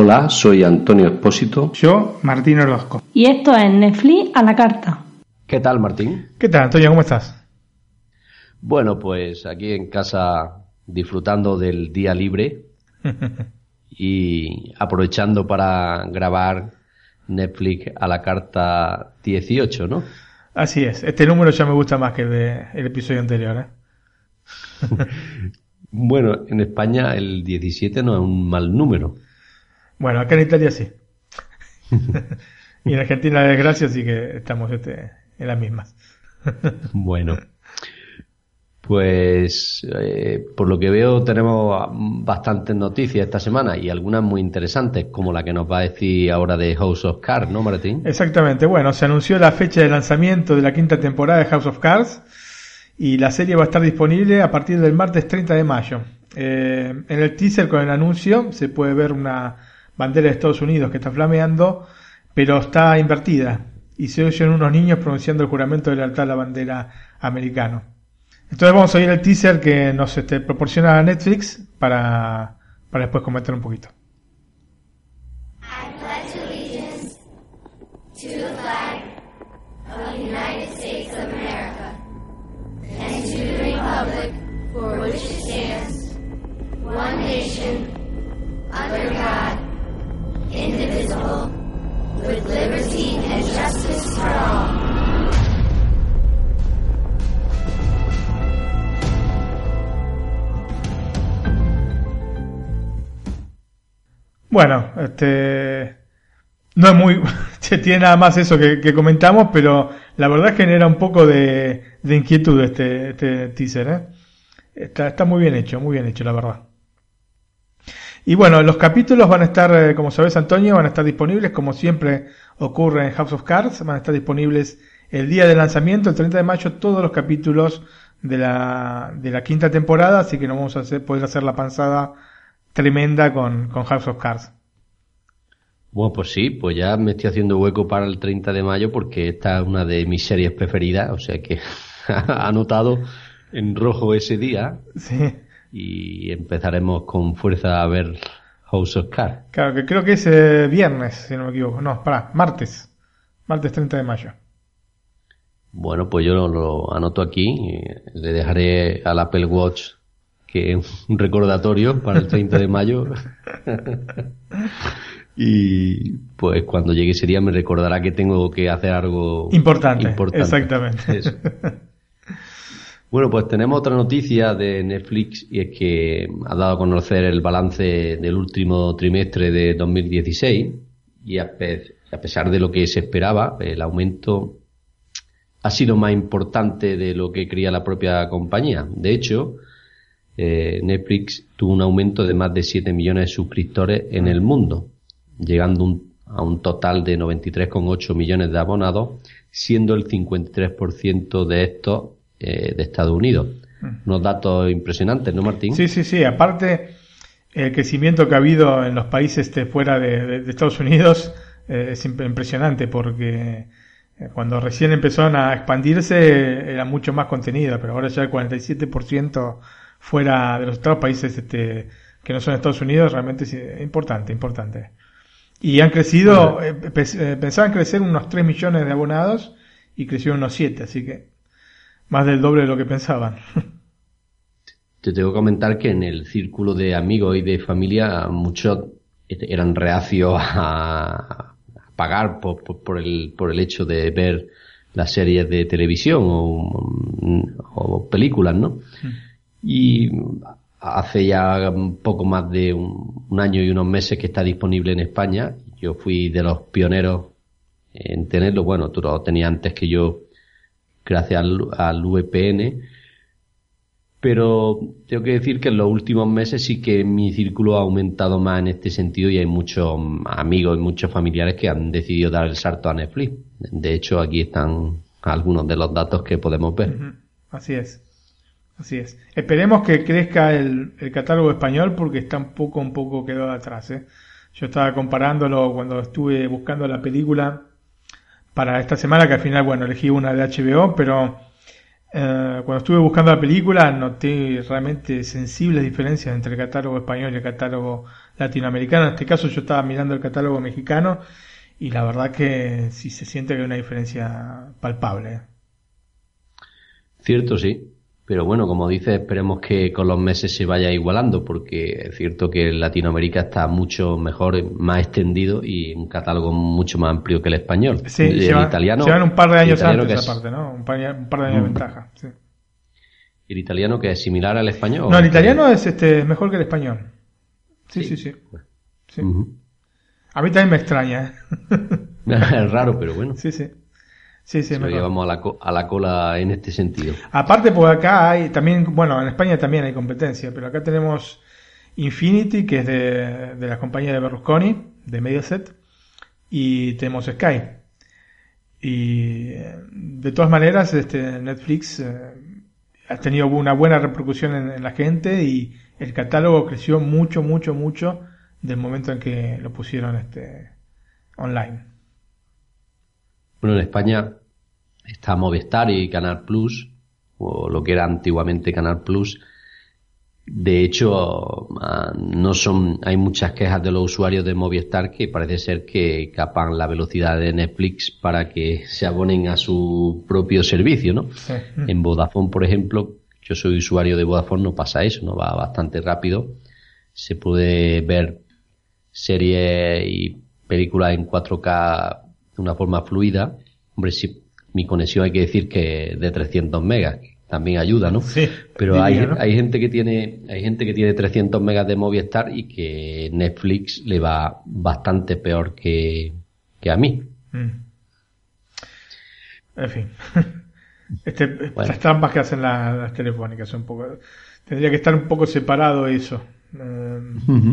Hola, soy Antonio Espósito. Yo, Martín Orozco. Y esto es Netflix a la carta. ¿Qué tal, Martín? ¿Qué tal, Antonio? ¿Cómo estás? Bueno, pues aquí en casa disfrutando del día libre y aprovechando para grabar Netflix a la carta 18, ¿no? Así es. Este número ya me gusta más que el, de, el episodio anterior, ¿eh? bueno, en España el 17 no es un mal número. Bueno, acá en Italia sí. y en Argentina, la desgracia, así que estamos este, en las mismas. bueno. Pues eh, por lo que veo tenemos bastantes noticias esta semana y algunas muy interesantes, como la que nos va a decir ahora de House of Cards, ¿no, Martín? Exactamente. Bueno, se anunció la fecha de lanzamiento de la quinta temporada de House of Cards y la serie va a estar disponible a partir del martes 30 de mayo. Eh, en el teaser con el anuncio se puede ver una bandera de Estados Unidos que está flameando, pero está invertida y se oyen unos niños pronunciando el juramento de lealtad a la bandera americana. Entonces vamos a oír el teaser que nos este, proporciona Netflix para, para después comentar un poquito. with liberty and justice for all. Bueno, este no es muy tiene nada más eso que, comentamos, pero la verdad genera un poco de, inquietud este, este teaser, ¿eh? Está, está muy bien hecho, muy bien hecho, la verdad. Y bueno, los capítulos van a estar, eh, como sabes Antonio, van a estar disponibles, como siempre ocurre en House of Cards, van a estar disponibles el día de lanzamiento, el 30 de mayo, todos los capítulos de la, de la quinta temporada, así que no vamos a hacer, poder hacer la panzada tremenda con, con House of Cards. Bueno, pues sí, pues ya me estoy haciendo hueco para el 30 de mayo porque esta es una de mis series preferidas, o sea que ha anotado en rojo ese día. Sí. Y empezaremos con fuerza a ver House of Cards. Claro, que creo que es eh, viernes, si no me equivoco. No, para, martes. Martes 30 de mayo. Bueno, pues yo lo, lo anoto aquí. Le dejaré al Apple Watch que es un recordatorio para el 30 de mayo. y pues cuando llegue ese día me recordará que tengo que hacer algo importante. Exactamente. Bueno, pues tenemos otra noticia de Netflix y es que ha dado a conocer el balance del último trimestre de 2016 y a, pesar de lo que se esperaba, el aumento ha sido más importante de lo que creía la propia compañía. De hecho, eh, Netflix tuvo un aumento de más de 7 millones de suscriptores en el mundo, llegando a un total de 93,8 millones de abonados, siendo el 53% de estos eh, de Estados Unidos. Mm. Unos datos impresionantes, ¿no, Martín? Sí, sí, sí. Aparte, el crecimiento que ha habido en los países de fuera de, Estados Unidos eh, es impresionante porque cuando recién empezaron a expandirse era mucho más contenido, pero ahora ya el 47% fuera de los otros países este, que no son Estados Unidos, realmente es importante, importante. Y han crecido, eh, eh, pensaban crecer unos 3 millones de abonados y crecieron unos 7, así que más del doble de lo que pensaban. Te tengo que comentar que en el círculo de amigos y de familia muchos eran reacios a pagar por, por, el, por el hecho de ver las series de televisión o, o películas, ¿no? Mm. Y hace ya un poco más de un, año y unos meses que está disponible en España. Yo fui de los pioneros en tenerlo. Bueno, tú lo tenías antes que yo gracias al, VPN. Pero tengo que decir que en los últimos meses sí que mi círculo ha aumentado más en este sentido y hay muchos amigos y muchos familiares que han decidido dar el salto a Netflix. De hecho, aquí están algunos de los datos que podemos ver. Así es. Así es. Esperemos que crezca el, catálogo español porque está un poco, un poco quedado atrás. ¿eh? Yo estaba comparándolo cuando estuve buscando la película para esta semana, que al final, bueno, elegí una de HBO, pero eh, cuando estuve buscando la película noté realmente sensibles diferencias entre el catálogo español y el catálogo latinoamericano. En este caso yo estaba mirando el catálogo mexicano y la verdad que sí se siente que hay una diferencia palpable. ¿eh? Cierto, sí. Pero bueno, como dices, esperemos que con los meses se vaya igualando, porque es cierto que Latinoamérica está mucho mejor, más extendido y un catálogo mucho más amplio que el español. Sí, el italiano. Llevan un par de años antes, aparte, ¿no? Un par, de años de mm. ventaja. Sí. ¿Y el italiano que es similar al español? No, el italiano es este mejor que el español. Sí, sí, sí. sí. A mí también me extraña. ¿eh? es raro, pero bueno. Sí, sí. Sí, sí, me llevamos a la, a la cola en este sentido. Aparte, pues acá hay también, bueno, en España también hay competencia, pero acá tenemos Infinity, que es de, de la compañía de Berlusconi, de Mediaset, y tenemos Sky. Y de todas maneras, este Netflix eh, ha tenido una buena repercusión en, la gente y el catálogo creció mucho, mucho, mucho del momento en que lo pusieron este online. Bueno, en España está Movistar y Canal Plus, o lo que era antiguamente Canal Plus. De hecho, ah, no son, hay muchas quejas de los usuarios de Movistar que parece ser que capan la velocidad de Netflix para que se abonen a su propio servicio, ¿no? En Vodafone, por ejemplo, yo soy usuario de Vodafone, no pasa eso, no va bastante rápido. Se puede ver series y películas en 4K de una forma fluida. Hombre, si mi conexión hay que decir que de 300 megas, también ayuda, ¿no? Sí, Pero hay, hay gente que tiene hay gente que tiene 300 megas de Movistar y que Netflix le va bastante peor que, que a mí. Mm. En fin. Este, Estas trampas que hacen las, telefónicas son un poco... Tendría que estar un poco separado eso. Eh,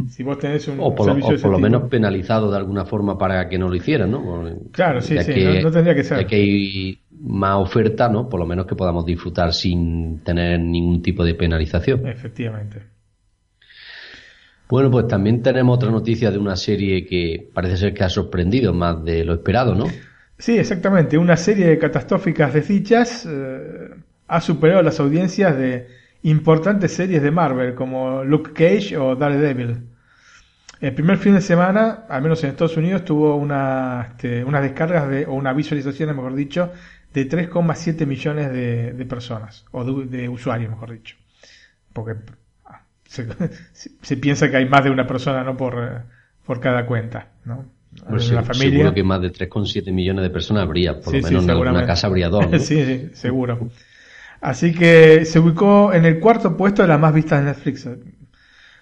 si vos tenés un o por, lo, menos penalizado de alguna forma para que no lo hicieran, ¿no? Claro, sí, sí, no, tendría que ser. que hay más oferta, ¿no? Por lo menos que podamos disfrutar sin tener ningún tipo de penalización. Efectivamente. Bueno, pues también tenemos otra noticia de una serie que parece ser que ha sorprendido más de lo esperado, ¿no? Sí, exactamente. Una serie de catastróficas de fichas eh, ha superado las audiencias de importantes series de Marvel como Luke Cage o Daredevil. El primer fin de semana, al menos en Estados Unidos, tuvo una, este, unas descargas de, o una visualización, mejor dicho, de 3,7 millones de, personas, o de, usuarios, mejor dicho. Porque ah, se, piensa que hay más de una persona, ¿no? Por, por cada cuenta, ¿no? Pues la familia. Seguro que más de 3,7 millones de personas habría, por lo menos en alguna casa habría dos. sí, sí, seguro. Así que se ubicó en el cuarto puesto de las más vistas de Netflix.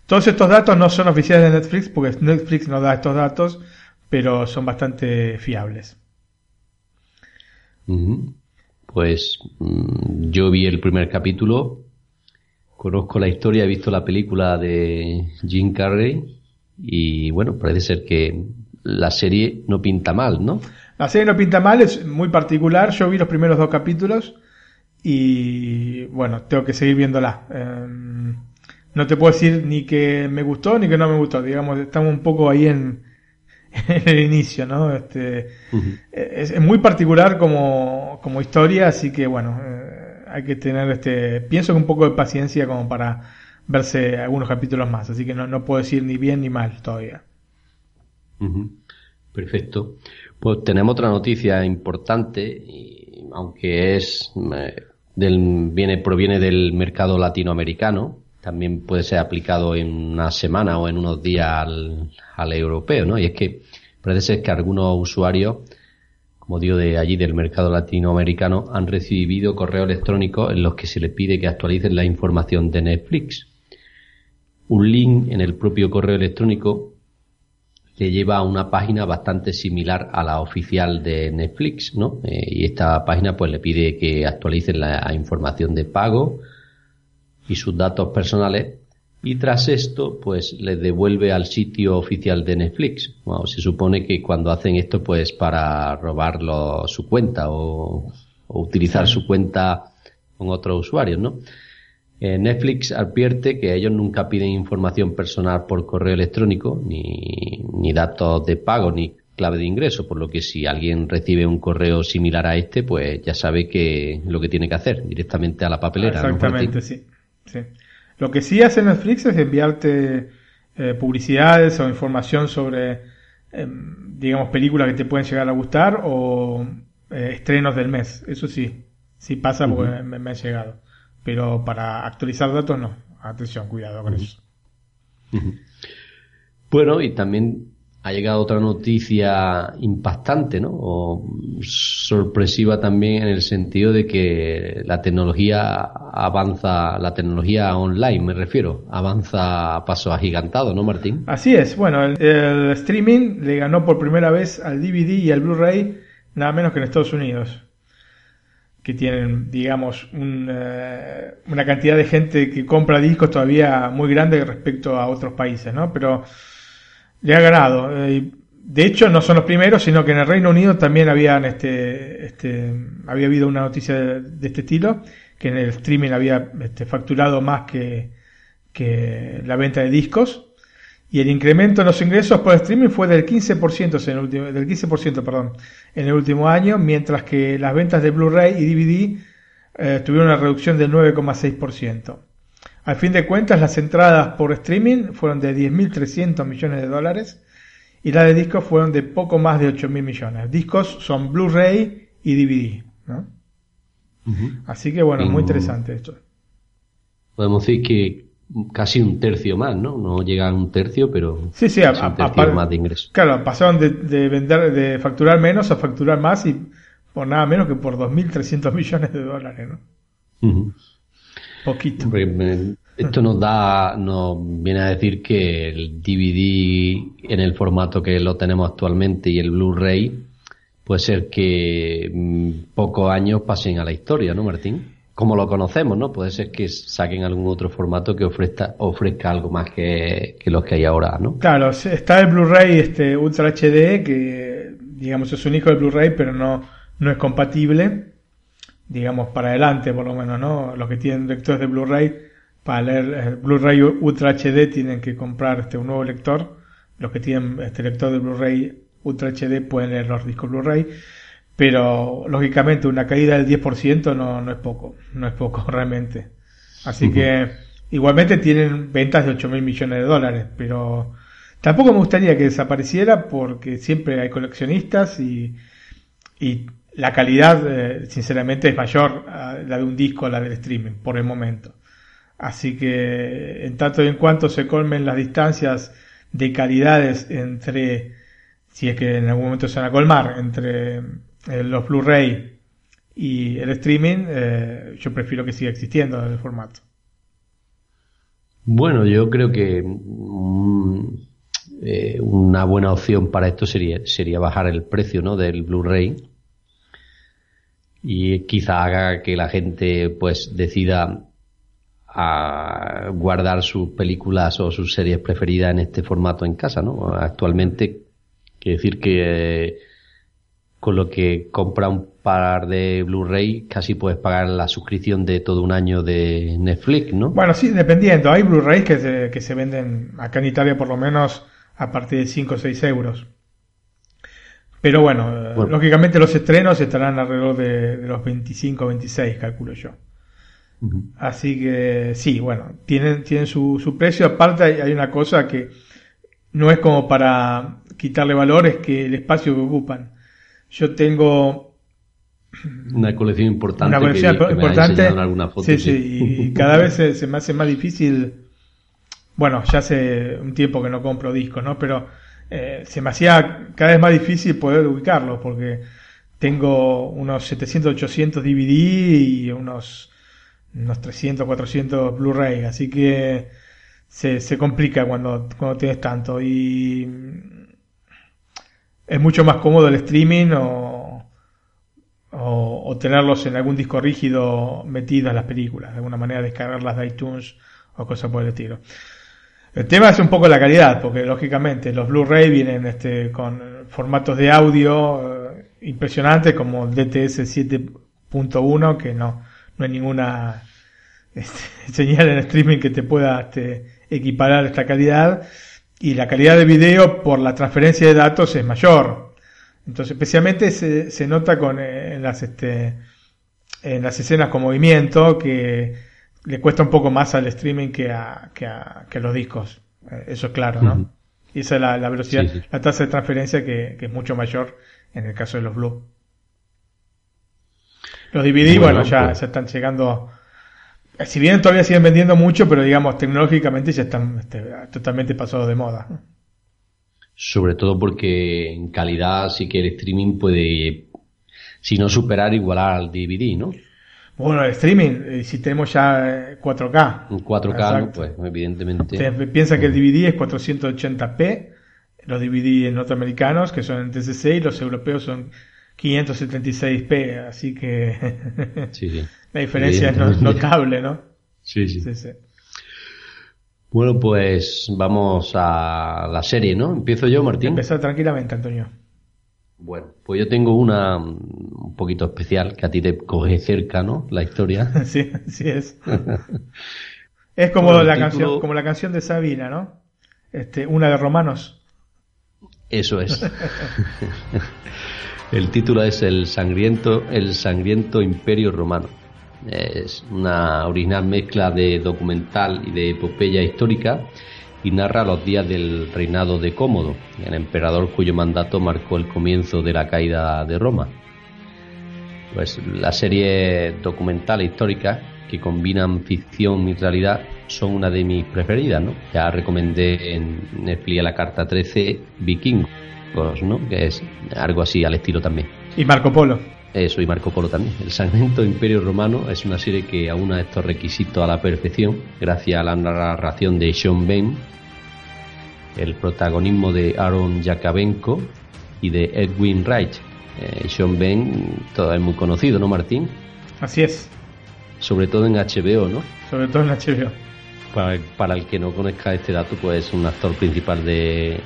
Todos estos datos no son oficiales de Netflix porque Netflix no da estos datos, pero son bastante fiables. Pues mm, yo vi el primer capítulo, conozco la historia, he visto la película de Jim Carrey y bueno, parece ser que la serie no pinta mal, ¿no? La serie no pinta mal, es muy particular. Yo vi los primeros dos capítulos y bueno, tengo que seguir viéndola. Em, no te puedo decir ni que me gustó ni que no me gustó, digamos, estamos un poco ahí en, el inicio, ¿no? Este, es, muy particular como, como historia, así que bueno, eh, hay que tener este, pienso que un poco de paciencia como para verse algunos capítulos más, así que no, no puedo decir ni bien ni mal todavía. Perfecto. Pues tenemos otra noticia importante, aunque es eh, del, viene, proviene del mercado latinoamericano, también puede ser aplicado en una semana o en unos días al, al europeo, ¿no? Y es que parece ser que algunos usuarios, como digo, de allí del mercado latinoamericano, han recibido correos electrónicos en los que se les pide que actualicen la información de Netflix. Un link en el propio correo electrónico le lleva a una página bastante similar a la oficial de Netflix, ¿no? Eh, y esta página pues le pide que actualicen la información de pago y sus datos personales y tras esto pues le devuelve al sitio oficial de Netflix. se supone que cuando hacen esto pues para robarlo su cuenta o, utilizar su cuenta con otros usuarios, ¿no? Eh, Netflix advierte que ellos nunca piden información personal por correo electrónico, ni, ni datos de pago, ni clave de ingreso, por lo que si alguien recibe un correo similar a este, pues ya sabe que lo que tiene que hacer, directamente a la papelera. Exactamente, sí. sí. Lo que sí hace Netflix es enviarte eh, publicidades o información sobre, em, digamos, películas que te pueden llegar a gustar o eh, estrenos del mes. Eso sí, sí pasa porque me, me han llegado. Pero para actualizar datos no. Atención, cuidado con eso. Bueno, y también ha llegado otra noticia impactante, ¿no? O sorpresiva también en el sentido de que la tecnología avanza, la tecnología online, me refiero, avanza a pasos agigantados, ¿no, Martín? Así es. Bueno, el, streaming le ganó por primera vez al DVD y al Blu-ray, nada menos que en Estados Unidos que tienen, digamos, eh, una cantidad de gente que compra discos todavía muy grande respecto a otros países, ¿no? Pero le ha ganado. Eh, de hecho, no son los primeros, sino que en el Reino Unido también habían este, este, había habido una noticia de, este estilo, que en el streaming había este, facturado más que, que la venta de discos. Y el incremento en los ingresos por streaming fue del 15%, en el último, del 15% perdón, en el último año, mientras que las ventas de Blu-ray y DVD eh, tuvieron una reducción del 9,6%. Al fin de cuentas, las entradas por streaming fueron de 10.300 millones de dólares y las de discos fueron de poco más de 8.000 millones. Discos son Blu-ray y DVD. ¿no? Así que bueno, muy interesante esto. Podemos decir que casi un tercio más, ¿no? No llega a un tercio, pero sí, sí, a, un tercio más de ingresos. Claro, pasaron de, vender, de facturar menos a facturar más y por nada menos que por 2.300 millones de dólares, ¿no? Poquito. Esto nos da, nos viene a decir que el DVD en el formato que lo tenemos actualmente y el Blu-ray puede ser que pocos años pasen a la historia, ¿no, Martín? Como lo conocemos, ¿no? Puede ser que saquen algún otro formato que ofrezca, ofrezca algo más que, los que hay ahora, ¿no? Claro, está el Blu-ray este Ultra HD, que digamos es un hijo del Blu-ray, pero no, no es compatible, digamos, para adelante por lo menos, ¿no? Los que tienen lectores de Blu-ray, para leer el Blu-ray Ultra HD tienen que comprar este, un nuevo lector. Los que tienen este lector de Blu-ray Ultra HD pueden leer los discos Blu-ray pero lógicamente una caída del 10% no, no es poco, no es poco realmente. Así que igualmente tienen ventas de 8 mil millones de dólares, pero tampoco me gustaría que desapareciera porque siempre hay coleccionistas y, y la calidad eh, sinceramente es mayor a la de un disco a la del streaming por el momento. Así que en tanto y en cuanto se colmen las distancias de calidades entre, si es que en algún momento se van a colmar, entre eh, los Blu-ray y el streaming, eh, yo prefiero que siga existiendo el formato. Bueno, yo creo que mm, eh, una buena opción para esto sería, sería bajar el precio ¿no? del Blu-ray y quizá haga que la gente pues decida a guardar sus películas o sus series preferidas en este formato en casa, ¿no? Actualmente, quiere decir que con lo que compra un par de Blu-ray casi puedes pagar la suscripción de todo un año de Netflix, ¿no? Bueno, sí, dependiendo. Hay Blu-rays que se, que se venden acá en Italia por lo menos a partir de 5 o 6 euros. Pero bueno, lógicamente los estrenos estarán alrededor de, los 25 o 26, calculo yo. Así que sí, bueno, tienen, tienen su, su precio. Aparte hay, hay, una cosa que no es como para quitarle valor, es que el espacio que ocupan. Yo tengo una colección importante. Una colección importante. sí, sí, y cada vez se, me hace más difícil. Bueno, ya hace un tiempo que no compro discos, ¿no? Pero eh, se me hacía cada vez más difícil poder ubicarlos porque tengo unos 700, 800 DVD y unos, unos 300, 400 Blu-ray, así que se, se complica cuando, cuando tienes tanto. Y es mucho más cómodo el streaming o, o, tenerlos en algún disco rígido metidas las películas, de alguna manera descargarlas de iTunes o cosas por el estilo. El tema es un poco la calidad, porque lógicamente los Blu-ray vienen este, con formatos de audio eh, impresionantes como DTS 7.1, que no, no hay ninguna este, señal en streaming que te pueda este, equiparar esta calidad. Y la calidad de video por la transferencia de datos es mayor. Entonces, especialmente se, se nota con eh, en las este, en las escenas con movimiento que le cuesta un poco más al streaming que a, que a, que los discos. Eh, eso es claro, ¿no? Y esa es la, velocidad, la tasa de transferencia que, es mucho mayor en el caso de los Blue. Los DVD, bueno, ya, pues. están llegando. Si bien todavía siguen vendiendo mucho, pero digamos, tecnológicamente ya están este, totalmente pasados de moda. Sobre todo porque en calidad sí que el streaming puede, si no superar, igualar al DVD, ¿no? Bueno, el streaming, eh, si tenemos ya 4K. Eh, 4K, pues evidentemente. piensa que el DVD es 480p, los DVD norteamericanos, que son en TCC, y los europeos son 576p, así que sí, sí. la diferencia es notable, ¿no? Sí, sí, sí, Bueno, pues vamos a la serie, ¿no? Empiezo yo, Martín. Empezar tranquilamente, Antonio. Bueno, pues yo tengo una un poquito especial que a ti te coge cerca, ¿no? La historia. sí, sí es. es como la canción, como la canción de Sabina, ¿no? Este, una de Romanos. Eso es. El título es El sangriento, el sangriento Imperio Romano. Es una original mezcla de documental y de epopeya histórica y narra los días del reinado de Cómodo, el emperador cuyo mandato marcó el comienzo de la caída de Roma. Pues la serie documental e histórica que combinan ficción y realidad son una de mis preferidas, ¿no? Ya recomendé en Netflix la carta 13 ¿no? Que es algo así al estilo también. Y Marco Polo. Eso, y Marco Polo también. El Sangriento Imperio Romano es una serie que aúna estos requisitos a la perfección gracias a la narración de Sean Bain, el protagonismo de Aaron Yakabenko y de Edwin Wright. Eh, Sean Bain, todo es muy conocido, ¿no, Martín? Así es. Sobre todo en HBO, ¿no? Sobre todo en HBO. Para, para el que no conozca este dato, pues es un actor principal de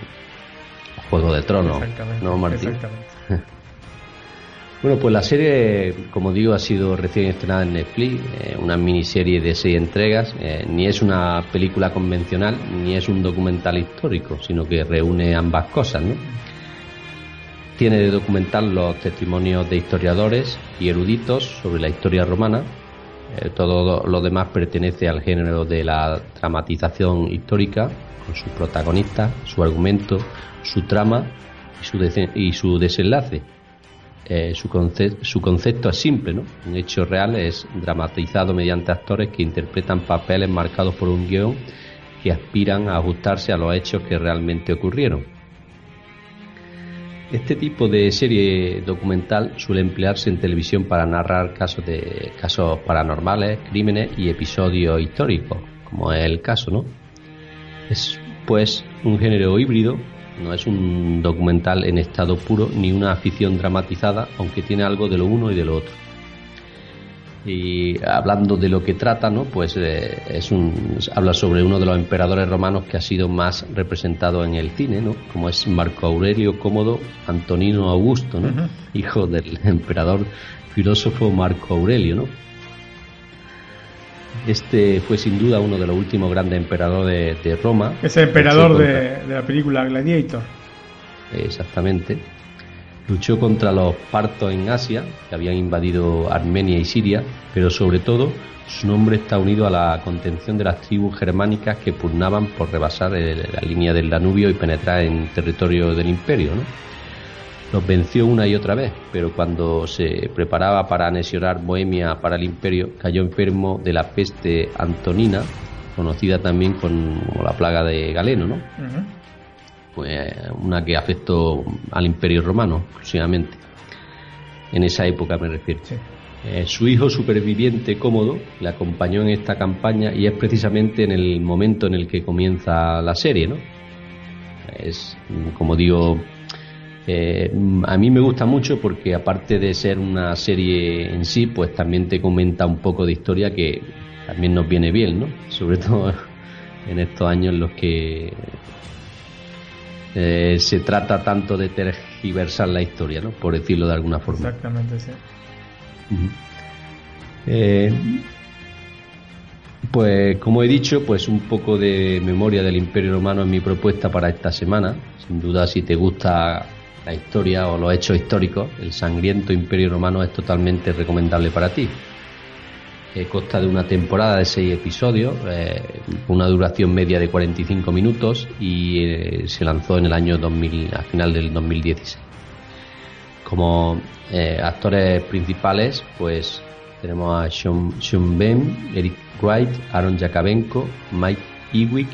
Juego de Tronos, ¿no, Martín? Exactamente. Bueno, pues la serie, como digo, ha sido recién estrenada en Netflix, eh, una miniserie de seis entregas, eh, ni es una película convencional, ni es un documental histórico, sino que reúne ambas cosas, ¿no? Tiene de documental los testimonios de historiadores y eruditos sobre la historia romana. Eh, todo lo demás pertenece al género de la dramatización histórica, con su protagonista, su argumento, su trama y su, desenlace eh, su, su, concepto es simple, ¿no? Un hecho real es dramatizado mediante actores que interpretan papeles marcados por un guion que aspiran a ajustarse a los hechos que realmente ocurrieron. Este tipo de serie documental suele emplearse en televisión para narrar casos de casos paranormales, crímenes y episodios históricos, como es el caso, ¿no? Es pues un género híbrido no es un documental en estado puro ni una afición dramatizada, aunque tiene algo de lo uno y de lo otro. Y hablando de lo que trata, ¿no? Pues eh, es un, habla sobre uno de los emperadores romanos que ha sido más representado en el cine, ¿no? Como es Marco Aurelio Cómodo Antonino Augusto, ¿no? Hijo del emperador filósofo Marco Aurelio, ¿no? Este fue sin duda uno de los últimos grandes emperadores de, Roma. Es el emperador de, la película Gladiator. Exactamente. Luchó contra los partos en Asia, que habían invadido Armenia y Siria, pero sobre todo su nombre está unido a la contención de las tribus germánicas que pugnaban por rebasar la línea del Danubio y penetrar en territorio del imperio. ¿no? Los venció una y otra vez, pero cuando se preparaba para anexionar Bohemia para el imperio, cayó enfermo de la peste antonina, conocida también como la plaga de Galeno, ¿no? Pues una que afectó al imperio romano exclusivamente. En esa época me refiero. Eh, su hijo superviviente Cómodo le acompañó en esta campaña y es precisamente en el momento en el que comienza la serie, ¿no? Es, como digo, Eh, a mí me gusta mucho porque aparte de ser una serie en sí, pues también te comenta un poco de historia que también nos viene bien, ¿no? Sobre todo en estos años en los que eh, se trata tanto de tergiversar la historia, ¿no? Por decirlo de alguna forma. Exactamente, sí. Eh, pues como he dicho, pues un poco de memoria del Imperio Romano es mi propuesta para esta semana. Sin duda, si te gusta la historia o los hechos históricos, el sangriento Imperio Romano es totalmente recomendable para ti. Eh, consta de una temporada de seis episodios, eh, una duración media de 45 minutos y eh, se lanzó en el año 2000, al final del 2016. Como eh, actores principales, pues tenemos a Sean, Sean Ben, Eric Wright, Aaron Yakabenko, Mike Ewick,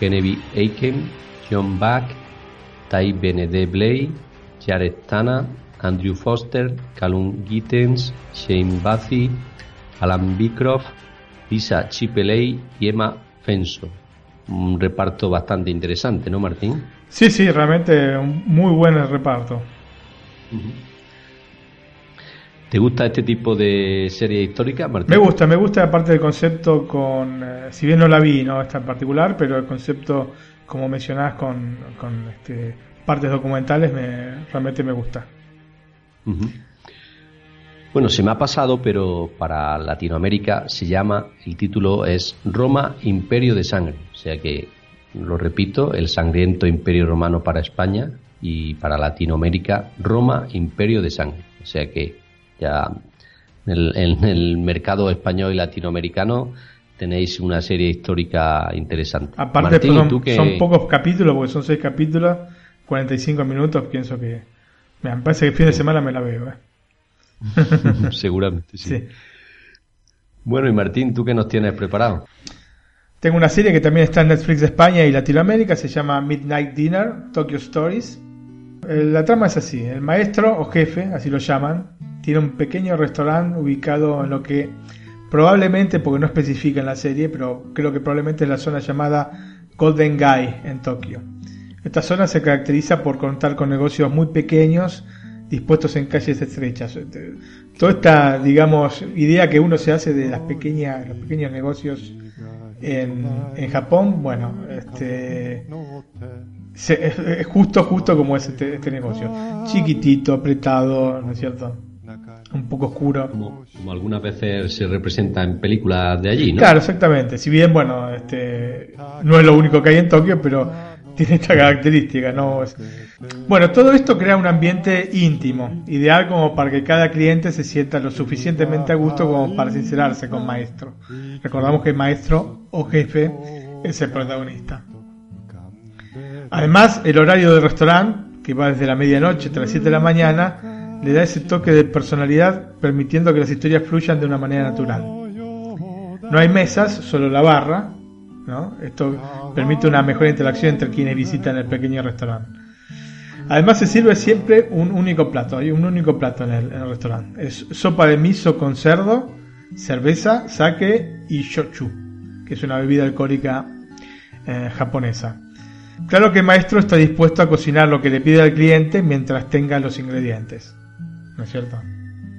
Genevieve Aiken, John Back, Tai Benede Blay, Jared Tana, Andrew Foster, Callum Gittens, Shane Bathy, Alan Beecroft, Lisa Chipeley y Emma Fenso. Un reparto bastante interesante, ¿no, Martín? Sí, sí, realmente un muy buen reparto. ¿Te gusta este tipo de serie histórica, Martín? Me gusta, me gusta aparte del concepto con, eh, si bien no la vi, no esta en particular, pero el concepto, como mencionás, con, con este, partes documentales, me, realmente me gusta. Bueno, se me ha pasado, pero para Latinoamérica se llama, el título es Roma, Imperio de Sangre. O sea que, lo repito, el sangriento Imperio Romano para España y para Latinoamérica, Roma, Imperio de Sangre. O sea que ya en el, en el mercado español y latinoamericano tenéis una serie histórica interesante. Aparte, Martín, son, tú que- son pocos capítulos, porque son seis capítulos, 45 minutos, pienso que... me parece que el fin de semana me la veo. ¿eh? Seguramente, sí. Sí. Bueno, y Martín, ¿tú qué nos tienes preparado? Tengo una serie que también está en Netflix de España y Latinoamérica, se llama Midnight Dinner, Tokyo Stories. Eh, La trama es así, el maestro o jefe, así lo llaman, tiene un pequeño restaurante ubicado en lo que probablemente, porque no especifica en la serie, pero creo que probablemente es la zona llamada Golden Guy en Tokio. Esta zona se caracteriza por contar con negocios muy pequeños dispuestos en calles estrechas. Este, Toda esta, digamos, idea que uno se hace de las pequeñas, los pequeños negocios en, en Japón, bueno, este, se- es, justo, justo como es este, este negocio. Chiquitito, apretado, ¿no es cierto? Un poco oscuro. Como, como algunas veces se representa en películas de allí, ¿no? Claro, exactamente. Si bien, bueno, este, no es lo único que hay en Tokio, pero tiene esta característica, ¿no? Bueno, todo esto crea un ambiente íntimo, ideal como para que cada cliente se sienta lo suficientemente a gusto como para sincerarse con maestro. Recordamos que maestro o jefe es el protagonista. Además, el horario del restaurante, que va desde la medianoche hasta las 7 de la mañana, le da ese toque de personalidad, permitiendo que las historias fluyan de una manera natural. No hay mesas, solo la barra. ¿no? Esto permite una mejor interacción entre quienes visitan el pequeño restaurante. Además se sirve siempre un único plato, hay un único plato en el, restaurante. Es sopa de miso con cerdo, cerveza, sake y shochu, que es una bebida alcohólica eh, japonesa. Claro que el maestro está dispuesto a cocinar lo que le pide al cliente mientras tenga los ingredientes. ¿No es cierto?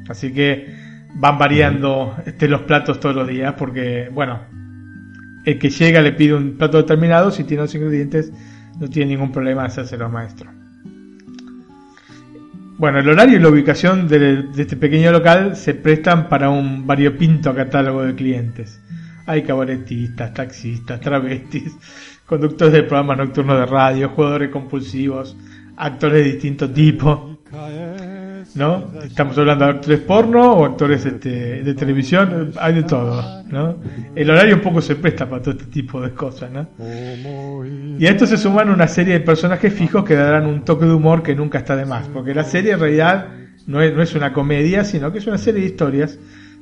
Así que van variando este, los platos todos los días porque, bueno, el que llega le pide un plato determinado, si tiene los ingredientes no tiene ningún problema de hacérselo maestro. Bueno, el horario y la ubicación de, de este pequeño local se prestan para un variopinto catálogo de clientes. Hay cabaretistas, taxistas, travestis, conductores de programas nocturnos de radio, jugadores compulsivos, actores de distinto tipo. ¿No? Estamos hablando de actores porno o actores este, de televisión, hay de todo, ¿no? El horario un poco se presta para todo este tipo de cosas, ¿no? Y a esto se suman una serie de personajes fijos que darán un toque de humor que nunca está de más, porque la serie en realidad no es, no es una comedia, sino que es una serie de historias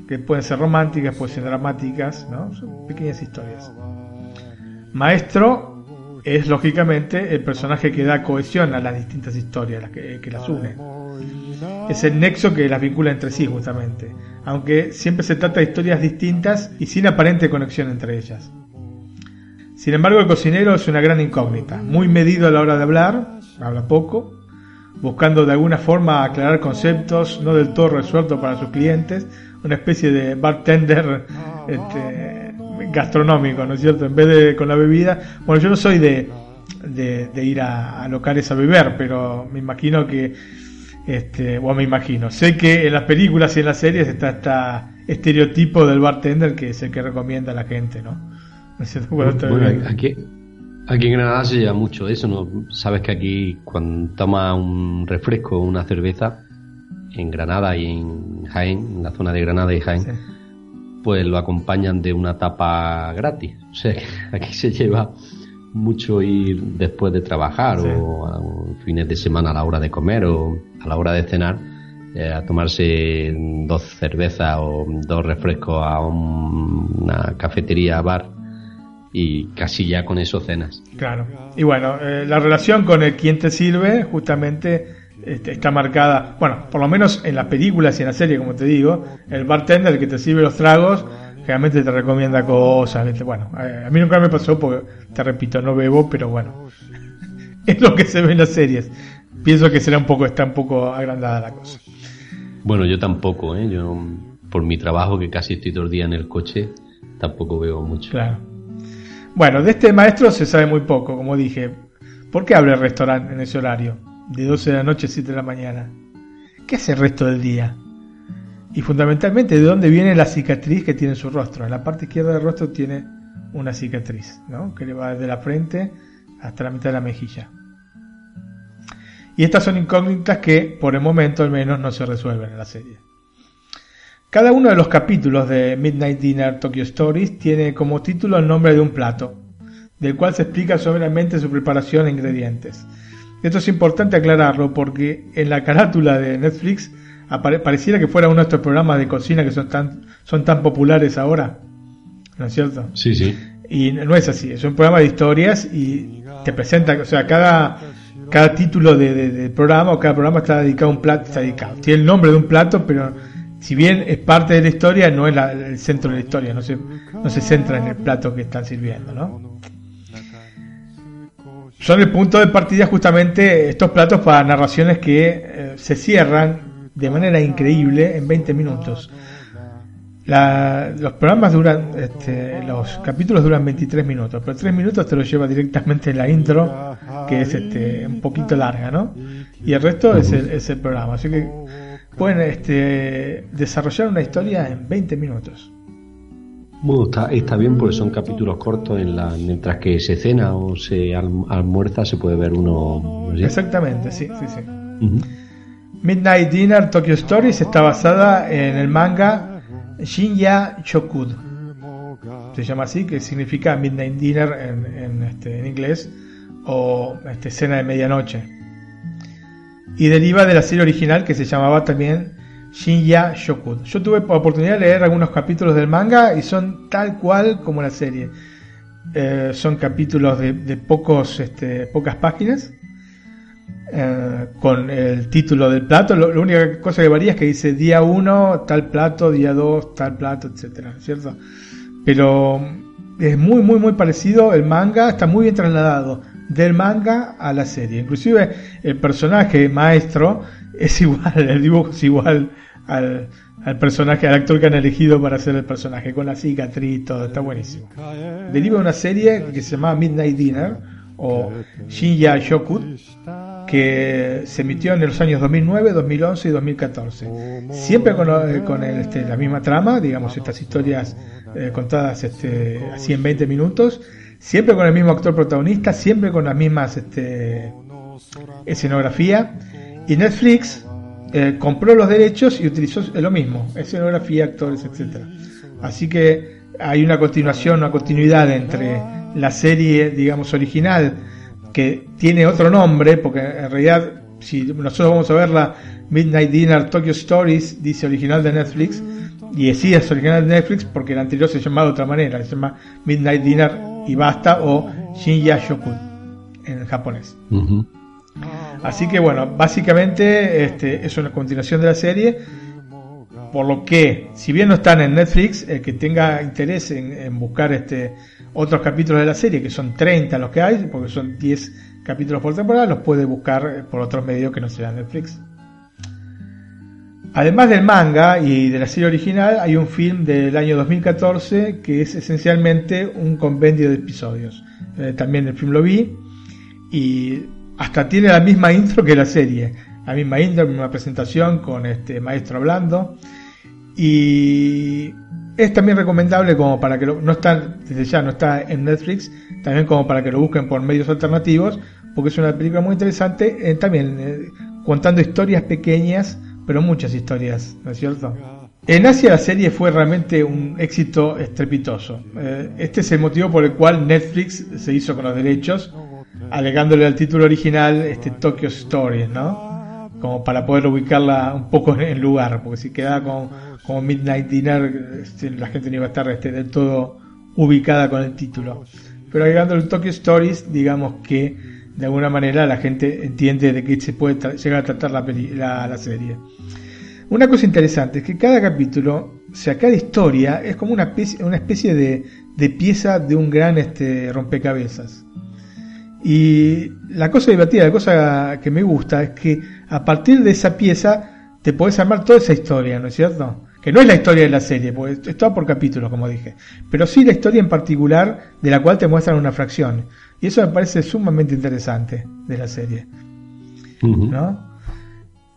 que pueden ser románticas, pueden ser dramáticas, ¿no? Son pequeñas historias. Maestro es lógicamente el personaje que da cohesión a las distintas historias, las que, las une. Es el nexo que las vincula entre sí justamente, aunque siempre se trata de historias distintas y sin aparente conexión entre ellas. Sin embargo, el cocinero es una gran incógnita, muy medido a la hora de hablar, habla poco, buscando de alguna forma aclarar conceptos no del todo resueltos para sus clientes, una especie de bartender este, gastronómico, ¿no es cierto? En vez de con la bebida, bueno, yo no soy de, de, ir a, locales a beber, pero me imagino que, este, o me imagino, sé que en las películas y en las series está este estereotipo del bartender que es el que recomienda a la gente, ¿no? Bueno, aquí, aquí en Granada se lleva mucho eso, ¿no? Sabes que aquí cuando toma un refresco o una cerveza, en Granada y en Jaén, en la zona de Granada y Jaén, pues lo acompañan de una tapa gratis. O sea, que aquí se lleva mucho ir después de trabajar o a fines de semana a la hora de comer o a la hora de cenar eh, a tomarse dos cervezas o dos refrescos a una cafetería bar y casi ya con eso cenas. Claro. Y bueno, eh, la relación con el quien te sirve justamente este, está marcada, bueno, por lo menos en las películas y en la serie, como te digo, el bartender que te sirve los tragos generalmente te recomienda cosas. Bueno, eh, a mí nunca me pasó porque, te repito, no bebo, pero bueno, es lo que se ve en las series. Pienso que será un poco, está un poco agrandada la cosa. Bueno, yo tampoco, ¿eh? Yo, por mi trabajo, que casi estoy todo el día en el coche, tampoco veo mucho. Claro. Bueno, de este maestro se sabe muy poco, como dije. ¿Por qué abre el restaurante en ese horario? De 12 de la noche a 7 de la mañana. ¿Qué hace el resto del día? Y fundamentalmente, ¿de dónde viene la cicatriz que tiene su rostro? En la parte izquierda del rostro tiene una cicatriz, ¿no? Que le va desde la frente hasta la mitad de la mejilla. Y estas son incógnitas que, por el momento al menos, no se resuelven en la serie. Cada uno de los capítulos de Midnight Dinner Tokyo Stories tiene como título el nombre de un plato, del cual se explica someramente su preparación e ingredientes. Esto es importante aclararlo porque en la carátula de Netflix pareciera que fuera uno de estos programas de cocina que son tan, son tan populares ahora. ¿No es cierto? Sí, sí. Y no es así, es un programa de historias y te presenta, o sea, cada, cada título de, programa o cada programa está dedicado a un plato, está dedicado. Tiene el nombre de un plato, pero si bien es parte de la historia, no es el centro de la historia, no se, no se centra en el plato que están sirviendo, ¿no? Son el punto de partida justamente estos platos para narraciones que eh, se cierran de manera increíble en 20 minutos. los programas duran, este, los capítulos duran 23 minutos, pero 3 minutos te lo lleva directamente la intro, que es este, un poquito larga, ¿no? Y el resto es el, es el programa. Así que pueden este, desarrollar una historia en 20 minutos. Bueno, está, está, bien porque son capítulos cortos en la, mientras que se cena o se almuerza se puede ver uno. Exactamente, sí, sí, sí. Midnight Dinner Tokyo Stories está basada en el manga Shinya Shokud. Se llama así, que significa Midnight Dinner en, este, en inglés o este, cena de medianoche. Y deriva de la serie original que se llamaba también Shinya Shokud. Yo tuve oportunidad de leer algunos capítulos del manga y son tal cual como la serie. Eh, son capítulos de, pocos, este, pocas páginas eh, con el título del plato. La única cosa que varía es que dice día 1, tal plato, día 2, tal plato, etcétera, ¿cierto? Pero es muy, muy, muy parecido. El manga está muy bien trasladado del manga a la serie. Inclusive el personaje maestro es igual, el dibujo es igual al, al personaje, al actor que han elegido para hacer el personaje, con la cicatriz, todo, está buenísimo. Deriva de una serie que se llama Midnight Dinner o Shinya Shokud que se emitió en los años 2009, 2011 y 2014. Siempre con, con este, la misma trama, digamos, estas historias eh, contadas este, así en 20 minutos, siempre con el mismo actor protagonista, siempre con las mismas este, escenografía. Y Netflix eh, compró los derechos y utilizó lo mismo, escenografía, actores, etcétera. Así que hay una continuación, una continuidad entre la serie, digamos, original que tiene otro nombre, porque en realidad, si nosotros vamos a ver la Midnight Dinner Tokyo Stories, dice original de Netflix, y sí es original de Netflix porque el anterior se llamaba de otra manera, se llama Midnight Dinner y basta o Shinya Shokun en japonés. Así que bueno, básicamente este, es una continuación de la serie, por lo que, si bien no están en Netflix, el que tenga interés en, buscar este otros capítulos de la serie, que son 30 los que hay, porque son 10 capítulos por temporada, los puede buscar por otros medios que no sean Netflix. Además del manga y de la serie original, hay un film del año 2014 que es esencialmente un compendio de episodios. Eh, también el film lo vi y hasta tiene la misma intro que la serie. La misma intro, la misma presentación con este maestro hablando. Y es también recomendable como para que lo, no está, desde ya no está en Netflix, también como para que lo busquen por medios alternativos, porque es una película muy interesante, eh, también eh, contando historias pequeñas, pero muchas historias, ¿no es cierto? En Asia la serie fue realmente un éxito estrepitoso. Eh, este es el motivo por el cual Netflix se hizo con los derechos, alegándole al título original este Tokyo Stories, ¿no? Como para poder ubicarla un poco en lugar, porque si quedaba con, como Midnight Dinner, este, la gente no iba a estar este, del todo ubicada con el título. Pero agregándole Tokyo Stories, digamos que de alguna manera la gente entiende de qué se puede llegar a tratar la, serie. Una cosa interesante es que cada capítulo, o sea, cada historia es como una especie, una especie de, de pieza de un gran este, rompecabezas. Y la cosa divertida, la cosa que me gusta es que a partir de esa pieza te podés armar toda esa historia, ¿no es cierto? Que no es la historia de la serie, porque es todo por capítulos, como dije, pero sí la historia en particular de la cual te muestran una fracción. Y eso me parece sumamente interesante de la serie. ¿No?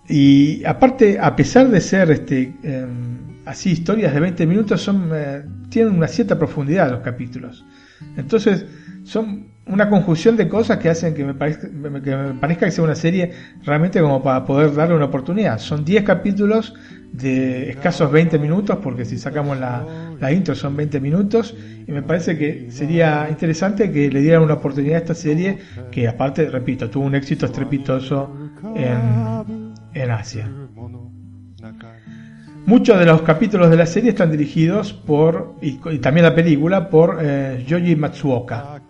Y aparte, a pesar de ser este, em, así historias de 20 minutos, son, eh, tienen una cierta profundidad los capítulos. Entonces, son una conjunción de cosas que hacen que me, parezca, que me parezca que sea una serie realmente como para poder darle una oportunidad. Son 10 capítulos de escasos 20 minutos, porque si sacamos la, la, intro son 20 minutos, y me parece que sería interesante que le dieran una oportunidad a esta serie, que aparte, repito, tuvo un éxito estrepitoso en, en Asia. Muchos de los capítulos de la serie están dirigidos por, y, también la película, por eh, Yoji Matsuoka,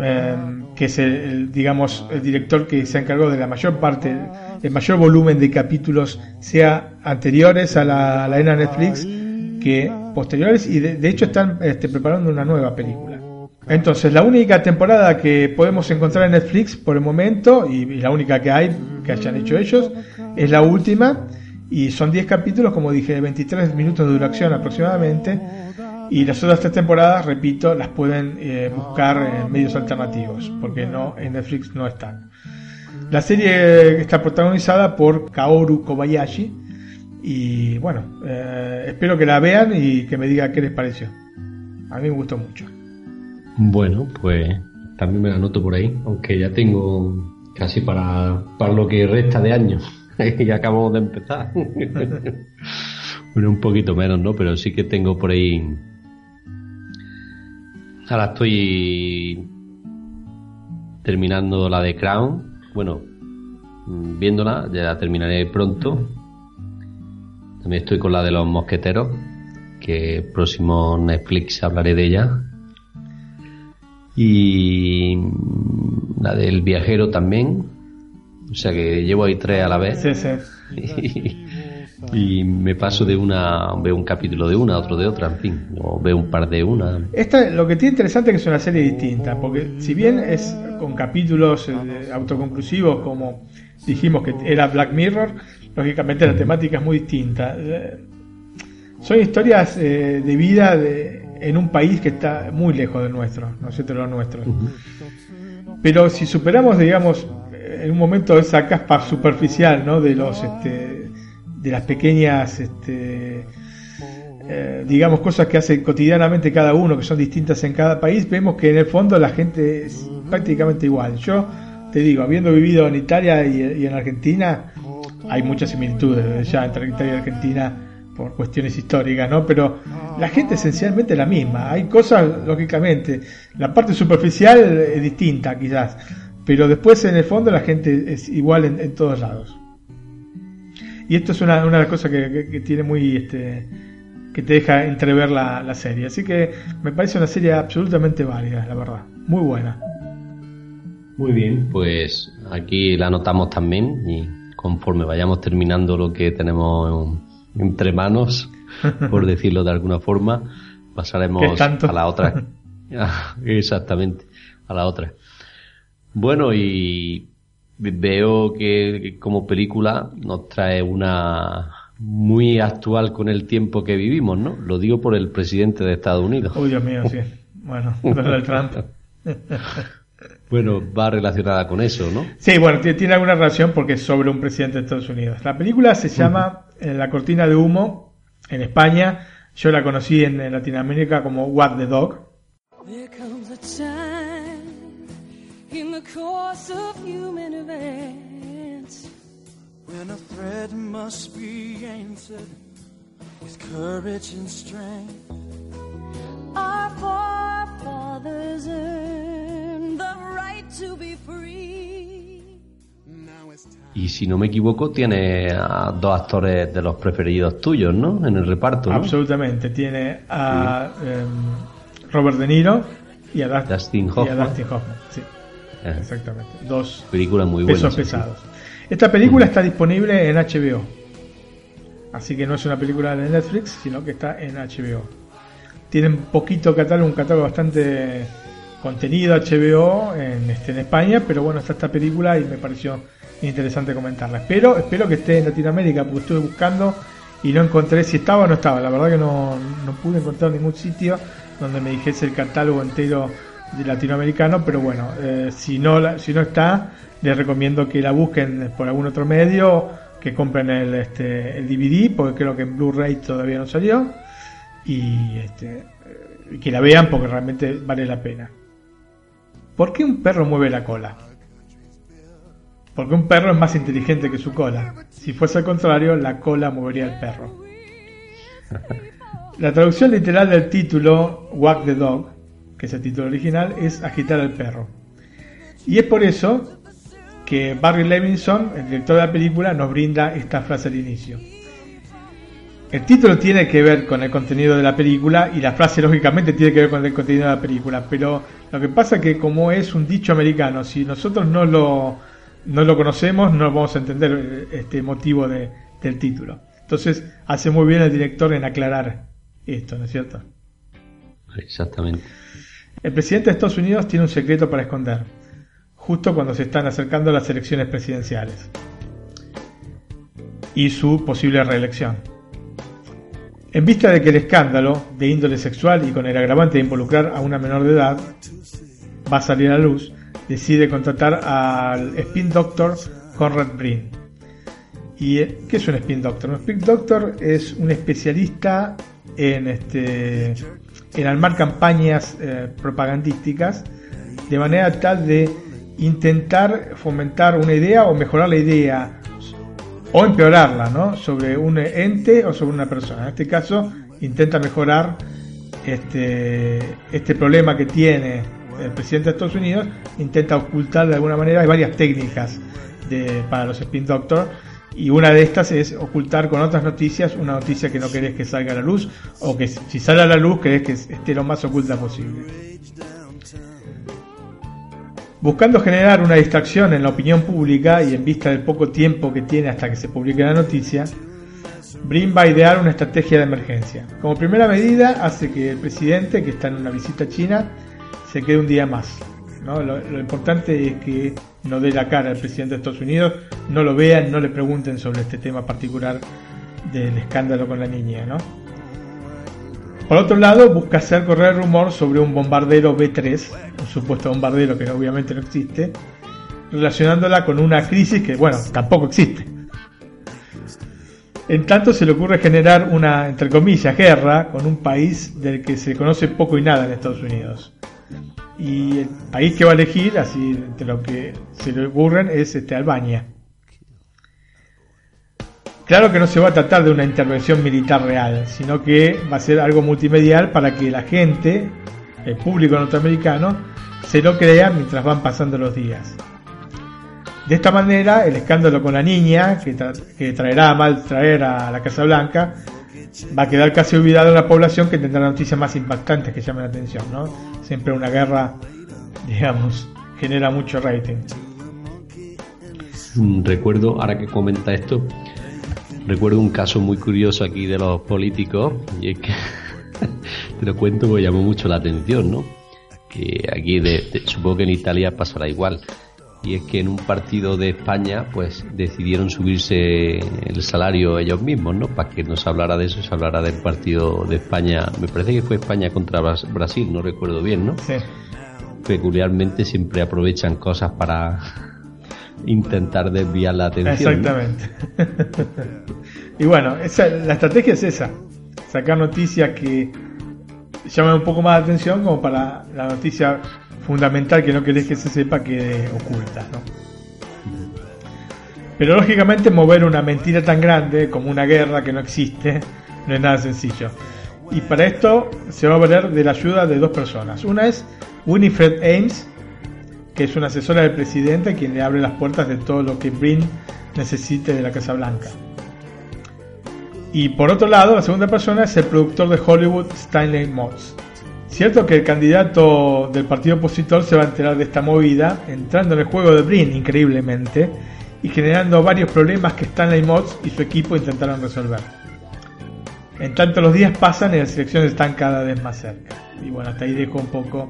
eh, que es el, digamos, el director que se encargó de la mayor parte, el mayor volumen de capítulos, sea anteriores a la, la era Netflix que posteriores, y de, hecho están este, preparando una nueva película. Entonces, la única temporada que podemos encontrar en Netflix por el momento, y, la única que hay que hayan hecho ellos, es la última, y son 10 capítulos, como dije, 23 minutos de duración aproximadamente, y las otras tres temporadas, repito, las pueden eh, buscar en medios alternativos, porque no en Netflix no están. La serie está protagonizada por Kaoru Kobayashi, y bueno, eh, espero que la vean y que me diga qué les pareció. A mí me gustó mucho. Bueno, pues también me la anoto por ahí, aunque ya tengo casi para, para lo que resta de año, y acabamos de empezar. bueno, un poquito menos, ¿no? Pero sí que tengo por ahí. Ahora estoy terminando la de Crown. Bueno, viéndola, ya la terminaré pronto. También estoy con la de los mosqueteros, que próximo Netflix hablaré de ella y la del viajero también. O sea que llevo ahí tres a la vez. Sí, sí. y, me paso de una, veo un capítulo de una, otro de otra, en fin, o veo un par de una. Esta, lo que tiene interesante es que es una serie distinta, porque si bien es con capítulos eh, autoconclusivos como dijimos que era Black Mirror, lógicamente la temática es muy distinta. Eh, son historias eh, de vida de, en un país que está muy lejos del nuestro, no sé, de lo nuestro. Pero si superamos, digamos, en un momento esa capa superficial, ¿no? De los, este, de las pequeñas, este, eh, digamos, cosas que hace cotidianamente cada uno, que son distintas en cada país, vemos que en el fondo la gente es prácticamente igual. Yo te digo, habiendo vivido en Italia y, y en Argentina, hay muchas similitudes ya entre Italia y Argentina por cuestiones históricas, ¿no? Pero la gente esencialmente es la misma. Hay cosas, lógicamente, la parte superficial es distinta quizás, pero después en el fondo la gente es igual en, todos lados. Y esto es una, una de las cosas que, tiene muy, este, que te deja entrever la, la serie. Así que me parece una serie absolutamente válida, la verdad. Muy buena. Muy bien, pues aquí la anotamos también y conforme vayamos terminando lo que tenemos entre manos, por decirlo de alguna forma, pasaremos a la otra. Exactamente, a la otra. Bueno, y veo que como película nos trae una muy actual con el tiempo que vivimos, ¿no? Lo digo por el presidente de Estados Unidos. Uy, Dios mío, sí. Bueno, Donald Trump. bueno, va relacionada con eso, ¿no? Sí, bueno, tiene alguna relación porque es sobre un presidente de Estados Unidos. La película se llama eh, La cortina de humo en España. Yo la conocí en, Latinoamérica como What the Dog. When a thread must be answered with courage and strength. Our forefathers earned the right to be free. Y si no me equivoco, tiene a dos actores de los preferidos tuyos, ¿no? En el reparto. ¿no? Absolutamente. Tiene a sí. eh, Robert De Niro y a, Dustin Hoffman. Y a Dustin Hoffman. Sí. Exactamente. Dos películas muy pesos pesados. Esta película está disponible en HBO. Así que no es una película de Netflix, sino que está en HBO. Tienen poquito catálogo, un catálogo bastante contenido HBO en, este, en España, pero bueno, está esta película y me pareció interesante comentarla. Espero, espero que esté en Latinoamérica, porque estuve buscando y no encontré si estaba o no estaba. La verdad que no, no pude encontrar ningún sitio donde me dijese el catálogo entero latinoamericano, pero bueno, eh, si, no, si no está, les recomiendo que la busquen por algún otro medio, que compren el, este, el DVD, porque creo que en Blu-ray todavía no salió, y este, que la vean porque realmente vale la pena. ¿Por qué un perro mueve la cola? Porque un perro es más inteligente que su cola. Si fuese al contrario, la cola movería el perro. La traducción literal del título, Walk the Dog, que es el título original, es agitar al perro. Y es por eso que Barry Levinson, el director de la película, nos brinda esta frase al inicio. El título tiene que ver con el contenido de la película y la frase lógicamente tiene que ver con el contenido de la película, pero lo que pasa es que como es un dicho americano, si nosotros no lo, no lo conocemos no vamos a entender este motivo de, del título. Entonces hace muy bien el director en aclarar esto, ¿no es cierto? Exactamente. El presidente de Estados Unidos tiene un secreto para esconder justo cuando se están acercando las elecciones presidenciales y su posible reelección. En vista de que el escándalo de índole sexual y con el agravante de involucrar a una menor de edad va a salir a luz, decide contratar al spin doctor Conrad Brin. ¿Y qué es un spin doctor? Un spin doctor es un especialista en, este, en armar campañas eh, propagandísticas de manera tal de intentar fomentar una idea o mejorar la idea o empeorarla, ¿no? Sobre un ente o sobre una persona. En este caso, intenta mejorar este, este problema que tiene el presidente de Estados Unidos, intenta ocultar de alguna manera. Hay varias técnicas de, para los spin doctor y una de estas es ocultar con otras noticias una noticia que no querés que salga a la luz o que si sale a la luz querés que esté lo más oculta posible. Buscando generar una distracción en la opinión pública y en vista del poco tiempo que tiene hasta que se publique la noticia, Brin va a idear una estrategia de emergencia. Como primera medida, hace que el presidente, que está en una visita a China, se quede un día más. Lo, importante es que no dé la cara al presidente de Estados Unidos, no lo vean, no le pregunten sobre este tema particular del escándalo con la niña. ¿no? Por otro lado, busca hacer correr rumor sobre un bombardero B-3, un supuesto bombardero que obviamente no existe, relacionándola con una crisis que, bueno, tampoco existe. En tanto, se le ocurre generar una, entre comillas, guerra con un país del que se conoce poco y nada en Estados Unidos. Y el país que va a elegir, así entre lo que se le ocurren, es este, Albania. Claro que no se va a tratar de una intervención militar real, sino que va a ser algo multimedial para que la gente, el público norteamericano, se lo crea mientras van pasando los días. De esta manera, el escándalo con la niña, que, traerá a mal traer a la Casa Blanca, va a quedar casi olvidado en la población que tendrá noticias más impactantes que llamen la atención. ¿no? Siempre una guerra, digamos, genera mucho rating. Mm, recuerdo, ahora que comenta esto, Recuerdo un caso muy curioso aquí de los políticos, y es que te lo cuento porque llamó mucho la atención, ¿no? que aquí de, supongo que en Italia pasará igual y es que en un partido de España pues decidieron subirse el salario ellos mismos, ¿no? Para que nos hablara de eso, se hablara del partido de España, me parece que fue España contra Brasil, no recuerdo bien, ¿no? Sí. Peculiarmente siempre aprovechan cosas para intentar desviar la atención. Exactamente. y bueno, esa, la estrategia es esa, sacar noticias que llaman un poco más de atención como para la noticia fundamental que no querés que se sepa que oculta, ¿no? Pero lógicamente mover una mentira tan grande como una guerra que no existe no es nada sencillo. Y para esto se va a valer de la ayuda de dos personas. Una es Winifred Ames, que es una asesora del presidente quien le abre las puertas de todo lo que Brin necesite de la Casa Blanca. Y por otro lado, la segunda persona es el productor de Hollywood, Stanley Moss. Cierto que el candidato del partido opositor se va a enterar de esta movida, entrando en el juego de Brin increíblemente y generando varios problemas que Stanley Moss y su equipo intentaron resolver. En tanto los días pasan y las elecciones están cada vez más cerca. Y bueno, hasta ahí dejo un poco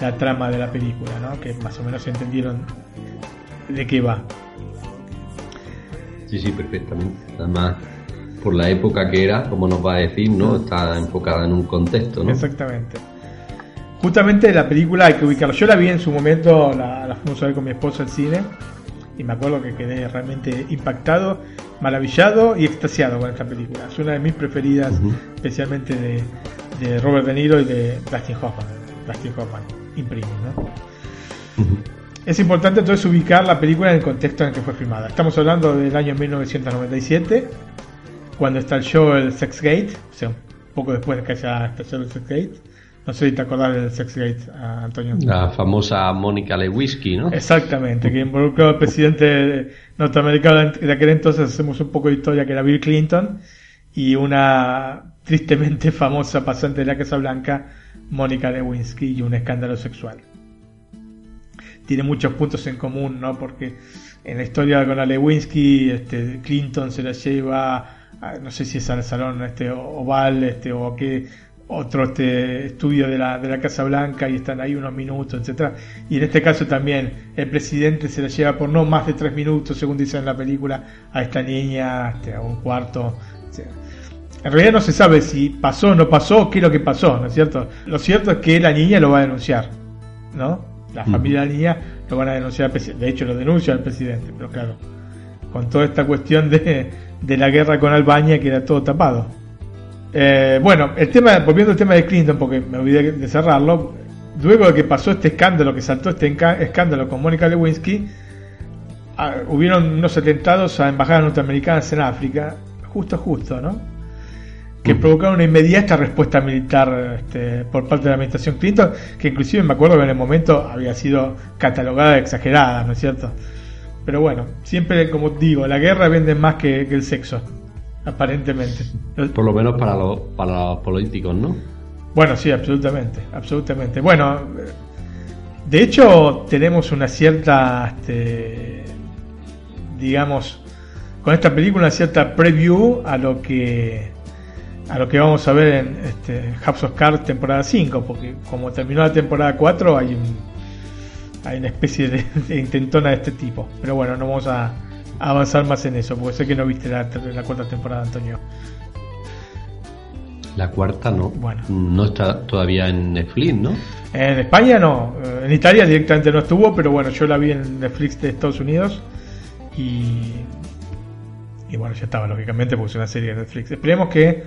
la trama de la película, ¿no? que más o menos entendieron de qué va. Sí, sí, perfectamente. Además, por la época que era, como nos va a decir, ¿no? Está enfocada en un contexto, ¿no? Exactamente. Justamente la película hay que ubicarla. Yo la vi en su momento, la, la fuimos a ver con mi esposo al cine, y me acuerdo que quedé realmente impactado, maravillado y extasiado con esta película. Es una de mis preferidas, especialmente de, Robert De Niro y de Dustin Hoffman. Dustin Hoffman, imprime, ¿no? Es importante entonces ubicar la película en el contexto en el que fue filmada. Estamos hablando del año 1997 cuando show el Sex Gate, o sea, un poco después de que haya estallado el Sex Gate. No sé si te acordás del Sex Gate, Antonio. La famosa Mónica Lewinsky, ¿no? Exactamente, que involucró al presidente norteamericano de aquel entonces, hacemos un poco de historia, que era Bill Clinton, y una tristemente famosa pasante de la Casa Blanca, Mónica Lewinsky, y un escándalo sexual. Tiene muchos puntos en común, ¿no? Porque en la historia con la Lewinsky, este, Clinton se la lleva no sé si es al salón este oval este o qué otro este estudio de la, de la Casa Blanca y están ahí unos minutos, etcétera. Y en este caso también el presidente se la lleva por no más de tres minutos, según dice en la película, a esta niña, este, a un cuarto. En realidad no se sabe si pasó o no pasó, qué es lo que pasó, ¿no es cierto? Lo cierto es que la niña lo va a denunciar, ¿no? La familia de la niña lo van a denunciar al presidente. De hecho, lo denuncia al presidente, pero claro, con toda esta cuestión de de la guerra con Albania que era todo tapado. Eh, bueno, el tema, volviendo al tema de Clinton, porque me olvidé de cerrarlo, luego de que pasó este escándalo, que saltó este escándalo con Mónica Lewinsky, ah, hubieron unos atentados a embajadas norteamericanas en África, justo, justo, ¿no? Que provocaron una inmediata respuesta militar este, por parte de la administración Clinton, que inclusive me acuerdo que en el momento había sido catalogada de exagerada, ¿no es cierto? Pero bueno, siempre como digo, la guerra vende más que, el sexo, aparentemente. Por lo menos para, los para los políticos, ¿no? Bueno, sí, absolutamente, absolutamente. Bueno, de hecho tenemos una cierta, este, digamos, con esta película una cierta preview a lo que a lo que vamos a ver en este, House of Cards temporada 5, porque como terminó la temporada 4 hay un hay una especie de, intentona de este tipo. Pero bueno, no vamos a, avanzar más en eso, porque sé que no viste la, cuarta temporada, Antonio. La cuarta no. Bueno. No está todavía en Netflix, ¿no? En España no. En Italia directamente no estuvo, pero bueno, yo la vi en Netflix de Estados Unidos. Y. Y bueno, ya estaba, lógicamente, porque es una serie de Netflix. Esperemos que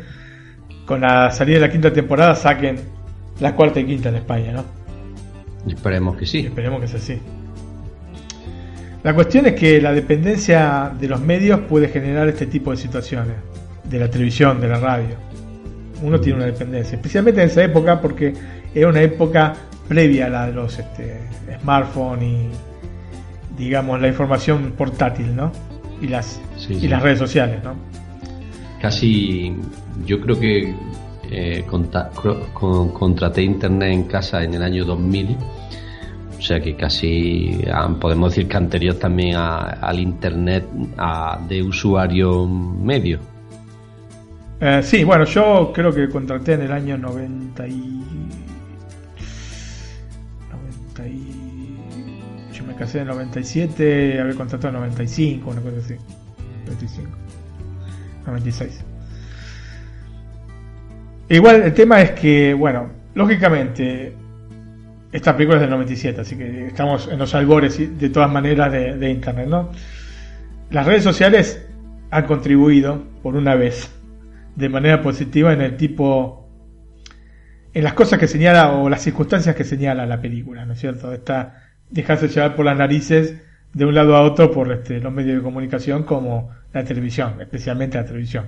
con la salida de la quinta temporada saquen la cuarta y quinta en España, ¿no? Esperemos que sí. Esperemos que sea así. La cuestión es que la dependencia de los medios puede generar este tipo de situaciones, de la televisión, de la radio. Uno tiene una dependencia, especialmente en esa época porque era una época previa a la de los este, smartphones y, digamos, la información portátil, ¿no? Y las, y las redes sociales, ¿no? Casi, yo creo que eh, contraté internet en casa en el año 2000 o sea que casi podemos decir que anterior también al internet de usuario medio eh, sí bueno yo creo que contraté en el año 90 y 90 y... Yo me casé en el 97, había contratado en el 95, una cosa así. 95. 96. Igual el tema es que, bueno, lógicamente, esta película es del 97, así que estamos en los albores de todas maneras de, Internet, ¿no? Las redes sociales han contribuido, por una vez, de manera positiva en el tipo, en las cosas que señala o las circunstancias que señala la película, ¿no es cierto? Está dejarse llevar por las narices de un lado a otro por este, los medios de comunicación como la televisión, especialmente la televisión.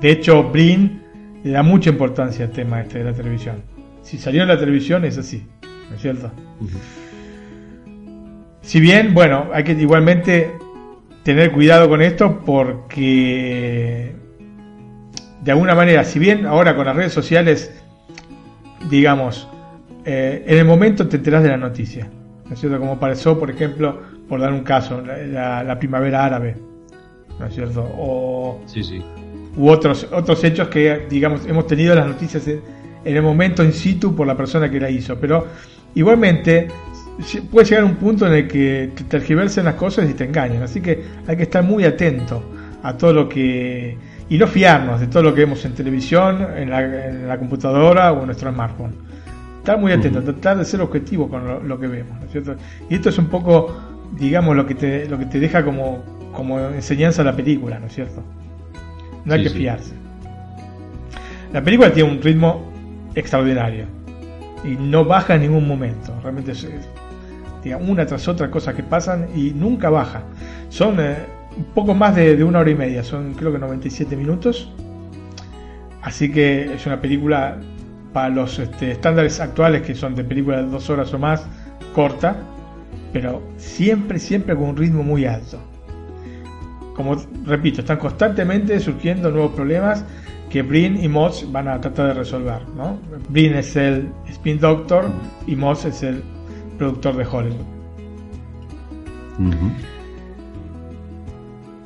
De hecho, Brin le da mucha importancia al tema este de la televisión. Si salió en la televisión es así, ¿no es cierto? Si bien, bueno, hay que igualmente tener cuidado con esto porque de alguna manera, si bien ahora con las redes sociales, digamos, eh, en el momento te enteras de la noticia, ¿no es cierto? Como pasó, por ejemplo, por dar un caso, la, la primavera árabe, ¿no es cierto? O, Sí, sí. u otros, otros hechos que, digamos, hemos tenido las noticias en, en el momento in situ por la persona que la hizo. Pero igualmente puede llegar un punto en el que te tergiversen las cosas y te engañan. Así que hay que estar muy atento a todo lo que... Y no fiarnos de todo lo que vemos en televisión, en la, en la computadora o en nuestro smartphone. Estar muy atento, tratar de ser objetivo con lo, lo que vemos, ¿no es cierto? Y esto es un poco, digamos, lo que te, lo que te deja como, como enseñanza la película, ¿no es cierto? No hay Sí, que sí. fiarse. La película tiene un ritmo extraordinario y no baja en ningún momento. Realmente es, es, digamos, una tras otra cosas que pasan y nunca baja. Son eh, un poco más de, de una hora y media, son creo que 97 minutos. Así que es una película para los este, estándares actuales que son de películas de dos horas o más, corta, pero siempre, siempre con un ritmo muy alto. Como repito, están constantemente surgiendo nuevos problemas que Brin y Moss van a tratar de resolver. ¿no? Brin es el Spin Doctor y Moss es el productor de Hollywood.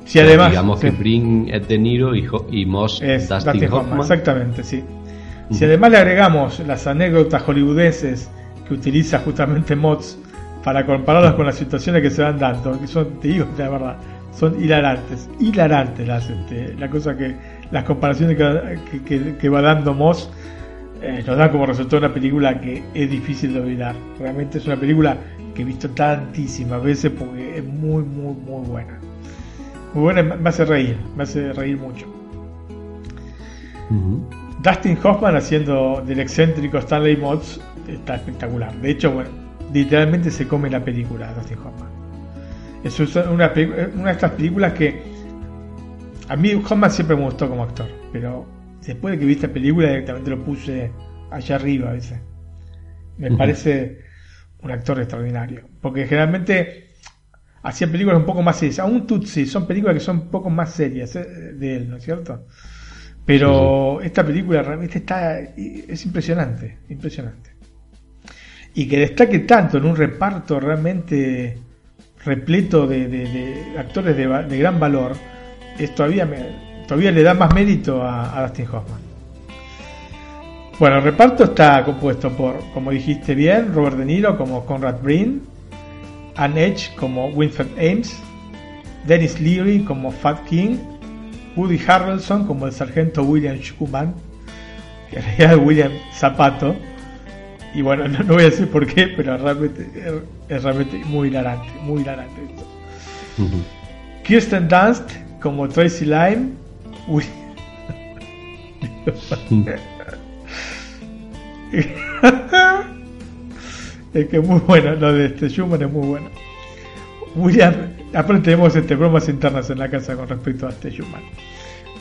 Si además Digamos sí, que Brin es De Niro y, Ho- y Moss es Dustin, Dustin Hoffman, Hoffman. exactamente, sí. Si además le agregamos las anécdotas hollywoodenses que utiliza justamente Moss para compararlas con las situaciones que se van dando, que son, te digo la verdad, son hilarantes, hilarantes las, este, la cosa que, las comparaciones que, que- va dando Moss eh, nos da como resultado una película que es difícil de olvidar. Realmente es una película que he visto tantísimas veces porque es muy, muy, muy buena. Muy buena, me hace reír, me hace reír mucho. Dustin Hoffman haciendo del excéntrico Stanley Mods está espectacular. De hecho, bueno, literalmente se come la película Dustin Hoffman. Es una, una de estas películas que a mí Hoffman siempre me gustó como actor, pero después de que vi esta película directamente lo puse allá arriba a veces. Me parece un actor extraordinario, porque generalmente hacía películas un poco más serias. Aún Tutsi son películas que son un poco más serias eh, de él, ¿no es cierto? Pero esta película realmente está es impresionante, impresionante. Y que destaque tanto en un reparto realmente repleto de, de- de actores de gran valor, es todavía, me- todavía le da más mérito a, a Dustin Hoffman. Bueno, el reparto está compuesto por, como dijiste bien, Robert De Niro como Conrad Brin, Anne Edge como Winfred Ames, Dennis Leary como Fat King, Woody Harrelson como el sargento William Schumann, que en realidad es William Zapato, y bueno, no, no voy a decir por qué, pero realmente es, realmente muy hilarante, muy hilarante esto. Kirsten Dunst como Tracy Lime, Wi- es que es muy bueno, lo de este Schumann es muy bueno. William, aparte tenemos este, bromas internas en la casa con respecto a este Schumann.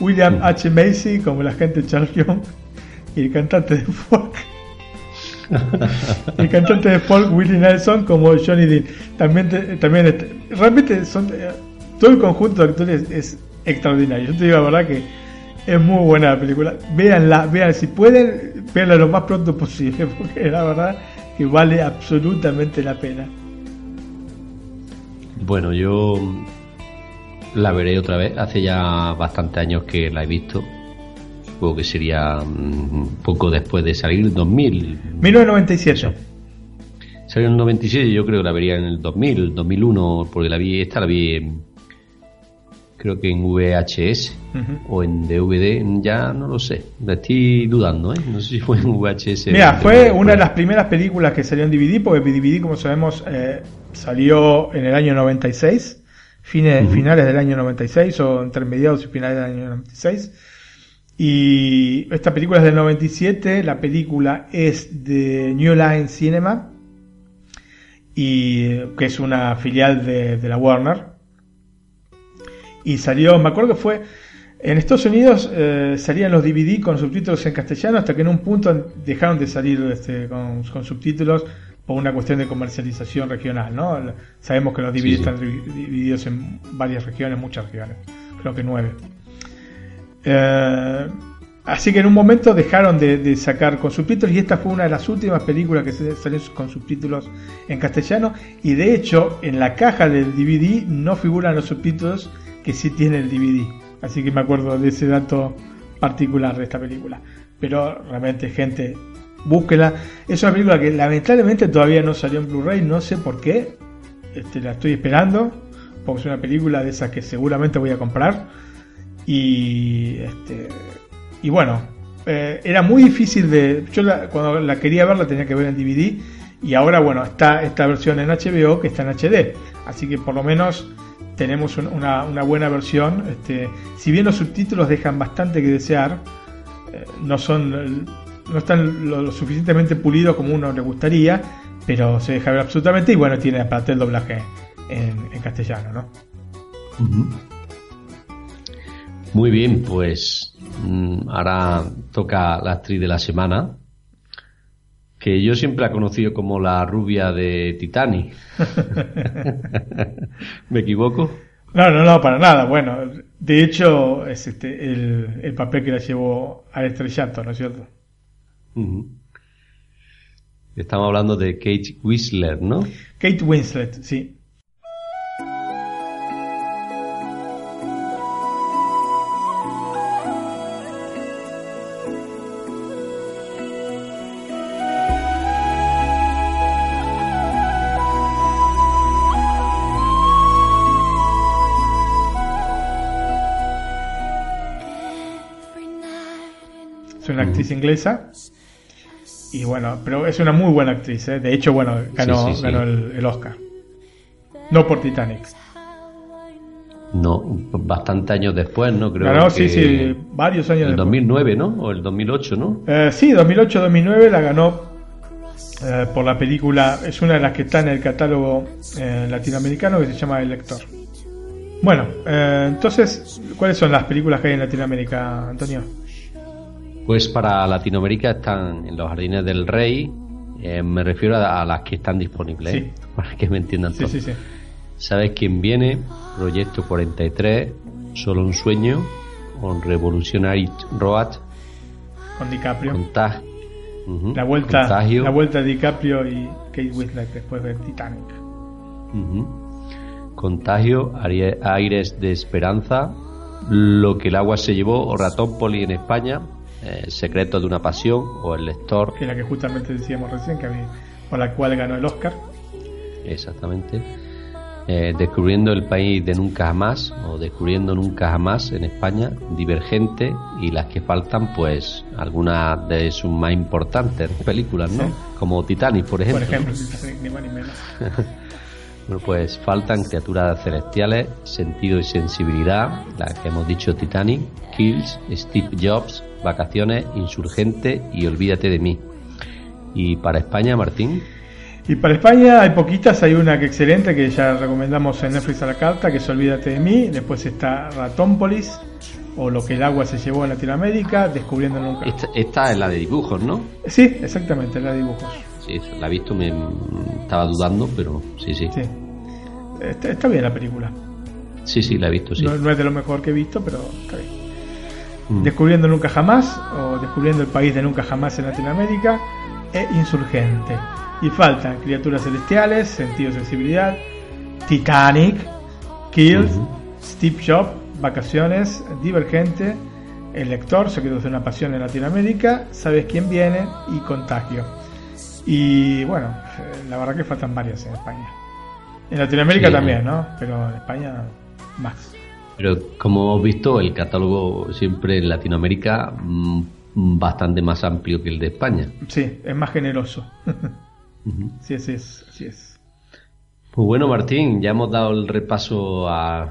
William. H. Macy como el agente Charles Young y el cantante de folk. el cantante de folk Willie Nelson como Johnny Dean. También, también este, realmente son eh, todo el conjunto de actores es extraordinario. Yo te digo la verdad que es muy buena la película. Véanla, vean si pueden, véanla lo más pronto posible porque la verdad que vale absolutamente la pena. Bueno, yo la veré otra vez. Hace ya bastantes años que la he visto. Supongo que sería mm, poco después de salir, 2000. 1997. Salió en el 97, yo creo que la vería en el 2000, 2001, porque la vi, esta la vi en, creo que en VHS o en DVD, ya no lo sé, la estoy dudando, ¿eh? no sé si fue en VHS. Mira, fue una de las primeras películas que salió en DVD, porque DVD, como sabemos, eh, salió en el año 96, fines, finales del año 96 o entre mediados y finales del año 96. Y esta película es del 97, la película es de New Line Cinema, y que es una filial de, la Warner. Y salió, me acuerdo que fue, en Estados Unidos eh, salían los DVD con subtítulos en castellano hasta que en un punto dejaron de salir este, con, subtítulos por una cuestión de comercialización regional, ¿no? Sabemos que los DVD están divididos en varias regiones, muchas regiones, creo que nueve. Eh, Así que en un momento dejaron de, sacar con subtítulos y esta fue una de las últimas películas que salió con subtítulos en castellano y de hecho en la caja del DVD no figuran los subtítulos que sí tiene el DVD. Así que me acuerdo de ese dato particular de esta película. Pero realmente gente, búsquela. Es una película que lamentablemente todavía no salió en Blu-ray, no sé por qué. Este, la estoy esperando porque es una película de esas que seguramente voy a comprar. Y este, y bueno, eh, era muy difícil de... Yo cuando la quería ver la tenía que ver en DVD y ahora bueno, está esta versión en HBO que está en HD. Así que por lo menos tenemos una, buena versión. Este, si bien los subtítulos dejan bastante que desear, eh, no son no están lo, suficientemente pulidos como uno le gustaría, pero se deja ver absolutamente y bueno, tiene aparte el doblaje en, castellano, ¿no? Muy bien, pues Mm, ahora toca la actriz de la semana, que yo siempre la he conocido como la rubia de Titanic. ¿Me equivoco? No, no, no, para nada. Bueno, de hecho es este el, papel que la llevó al estrellato, ¿no es cierto? Estamos hablando de Kate Winslet, ¿no? Kate Winslet, sí. Inglesa. Y bueno, pero es una muy buena actriz. ¿eh? De hecho, bueno, ganó, ganó el, Oscar. No por Titanic. No, bastante años después, ¿no? Creo ganó, sí, sí, varios años el 2009, ¿no? O el 2008, ¿no? Eh, sí, 2008-2009 la ganó eh, por la película. Es una de las que está en el catálogo latinoamericano que se llama El Lector. Bueno, entonces, ¿cuáles son las películas que hay en Latinoamérica, Antonio? Pues para Latinoamérica están en los Jardines del Rey. Eh, me refiero a, las que están disponibles, ¿eh? para que me entiendan todos. ¿Sabes quién viene? Proyecto 43, Solo un sueño, con Revolutionary Road. Con DiCaprio. la, vuelta, la vuelta de DiCaprio y Kate Winslet después de Titanic. Contagio, Aires de Esperanza, Lo que el agua se llevó, o Ratón Poli en España, eh, Secreto de una pasión o El lector. Que la que justamente decíamos recién, que había, por la cual ganó el Oscar. Exactamente. Eh, descubriendo el país de nunca jamás o descubriendo nunca jamás en España, Divergente y las que faltan, pues algunas de sus más importantes películas, ¿no? Como Titanic, por ejemplo. Por ejemplo, ni más ni menos. Bueno, pues faltan criaturas celestiales, sentido y sensibilidad, la que hemos dicho Titanic, Kills, Steve Jobs, Vacaciones, Insurgente y Olvídate de mí. ¿Y para España, Martín? Y para España hay poquitas, hay una que excelente que ya recomendamos en Netflix a la carta, que es Olvídate de mí, después está Ratónpolis, o Lo que el agua se llevó en Latinoamérica, Descubriendo nunca. Esta, es la de dibujos, ¿no? Sí, exactamente, la de dibujos. Sí, la he visto, me estaba dudando, pero sí, sí. sí. Está, bien la película. Sí, sí, la he visto, sí. No, es de lo mejor que he visto, pero está bien. Mm. Descubriendo Nunca Jamás, o Descubriendo el País de Nunca Jamás en Latinoamérica, e Insurgente. Y faltan Criaturas Celestiales, Sentido Sensibilidad, Titanic, Kills, Steve Jobs, Vacaciones, Divergente, El Lector, Secretos de una Pasión en Latinoamérica, Sabes quién viene y Contagio. Y bueno, eh, la verdad que faltan varias en España. En Latinoamérica Sí. también, ¿no? Pero en España más. Pero como hemos visto, el catálogo siempre en Latinoamérica mm, bastante más amplio que el de España. Sí, es más generoso. Sí, así es, así es. Pues bueno, Martín, ya hemos dado el repaso a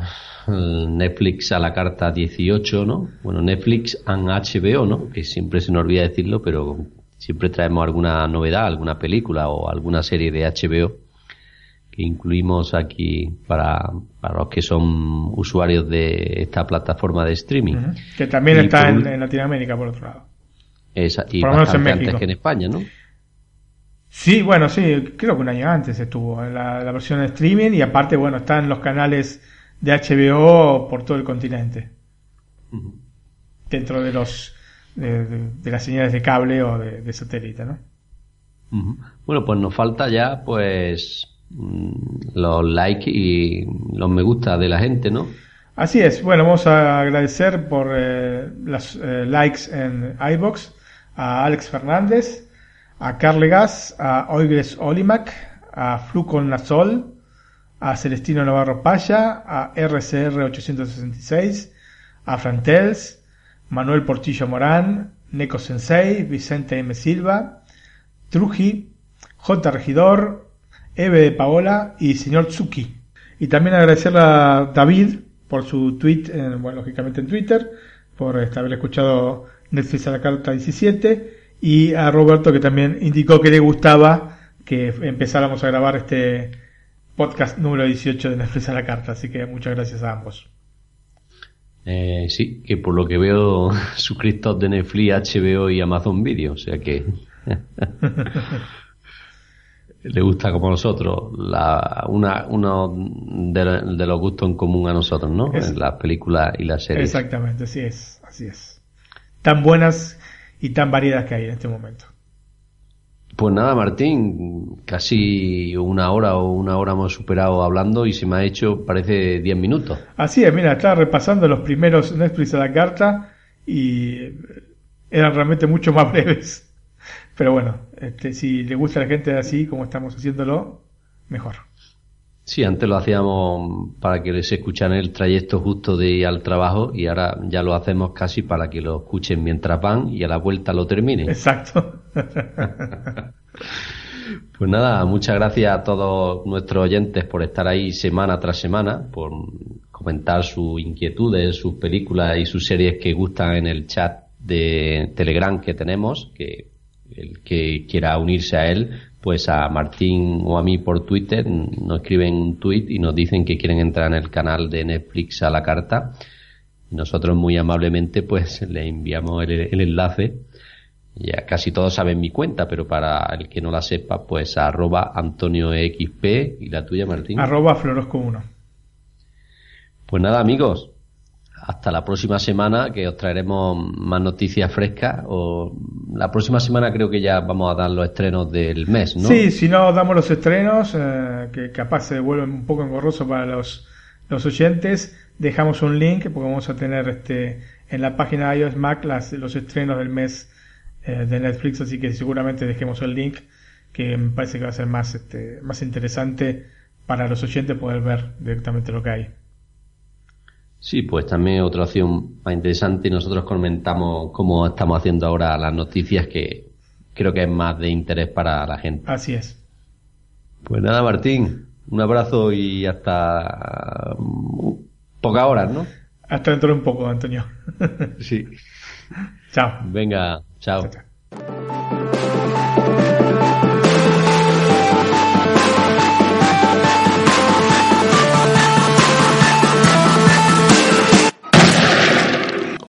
Netflix a la carta 18, ¿no? Bueno, Netflix and HBO, ¿no? Que siempre se nos olvida decirlo, pero siempre traemos alguna novedad, alguna película o alguna serie de HBO que incluimos aquí para, para los que son usuarios de esta plataforma de streaming. Que también Y está por en, Latinoamérica, por otro lado. Esa- y Por menos en antes que en España, ¿no? Sí, bueno, sí, creo que un año antes estuvo en la, la versión de streaming y aparte, bueno, están los canales de HBO por todo el continente. Dentro de los de, de- de las señales de cable o de, de satélite, ¿no? Bueno, pues nos falta ya, pues, mm, los likes y los me gusta de la gente, ¿no? Así es, bueno, vamos a agradecer por eh, los eh, likes en iBox a Alex Fernández, a Carlegas, a Oigres Olimac, a Flucon Nasol, a Celestino Navarro Paya, a RCR 866, a Frantels, Manuel Portillo Morán, Neko Sensei, Vicente M. Silva, Truji, J. Regidor, Eve de Paola y señor Tsuki. Y también agradecerle a David por su tweet, bueno, lógicamente en Twitter, por este, haber escuchado Netflix a la carta 17, y a Roberto que también indicó que le gustaba que empezáramos a grabar este podcast número 18 de Netflix a la carta. Así que muchas gracias a ambos. Eh, sí, que por lo que veo, suscriptos de Netflix, HBO y Amazon Video, o sea que le gusta como a nosotros la, una, uno de, de los gustos en común a nosotros, ¿no? Es- En las películas y las series. Exactamente, así es, así es. Tan buenas y tan variadas que hay en este momento. Pues nada, Martín, casi una hora o una hora hemos superado hablando y se me ha hecho, parece, 10 minutos. Así es, mira, estaba repasando los primeros Netflix a la carta y eran realmente mucho más breves. Pero bueno, este, si le gusta a la gente así como estamos haciéndolo, mejor. Sí, antes lo hacíamos para que les escucharan el trayecto justo de ir al trabajo y ahora ya lo hacemos casi para que lo escuchen mientras van y a la vuelta lo terminen. Exacto. Pues nada, muchas gracias a todos nuestros oyentes por estar ahí semana tras semana, por comentar sus inquietudes, sus películas y sus series que gustan en el chat de Telegram que tenemos, que el que quiera unirse a él, pues a Martín o a mí por Twitter nos escriben un tweet y nos dicen que quieren entrar en el canal de Netflix a la carta. Y nosotros muy amablemente pues le enviamos el, el enlace ya casi todos saben mi cuenta, pero para el que no la sepa, pues arroba AntonioXP y la tuya, Martín. Arroba Florosco1. Pues nada, amigos, hasta la próxima semana que os traeremos más noticias frescas. O la próxima semana creo que ya vamos a dar los estrenos del mes, ¿no? Sí, si no damos los estrenos, eh, que capaz se vuelven un poco engorroso para los, los oyentes, dejamos un link porque vamos a tener este en la página de iOS Mac las, los estrenos del mes eh, de Netflix, así que seguramente dejemos el link que me parece que va a ser más este, más interesante para los oyentes poder ver directamente lo que hay. Sí, pues también otra opción más interesante nosotros comentamos cómo estamos haciendo ahora las noticias que creo que es más de interés para la gente. Así es. Pues nada, Martín, un abrazo y hasta mm, pocas horas, ¿no? Hasta dentro de un poco, Antonio. Sí. Chao. Venga, chao. Chao, chao.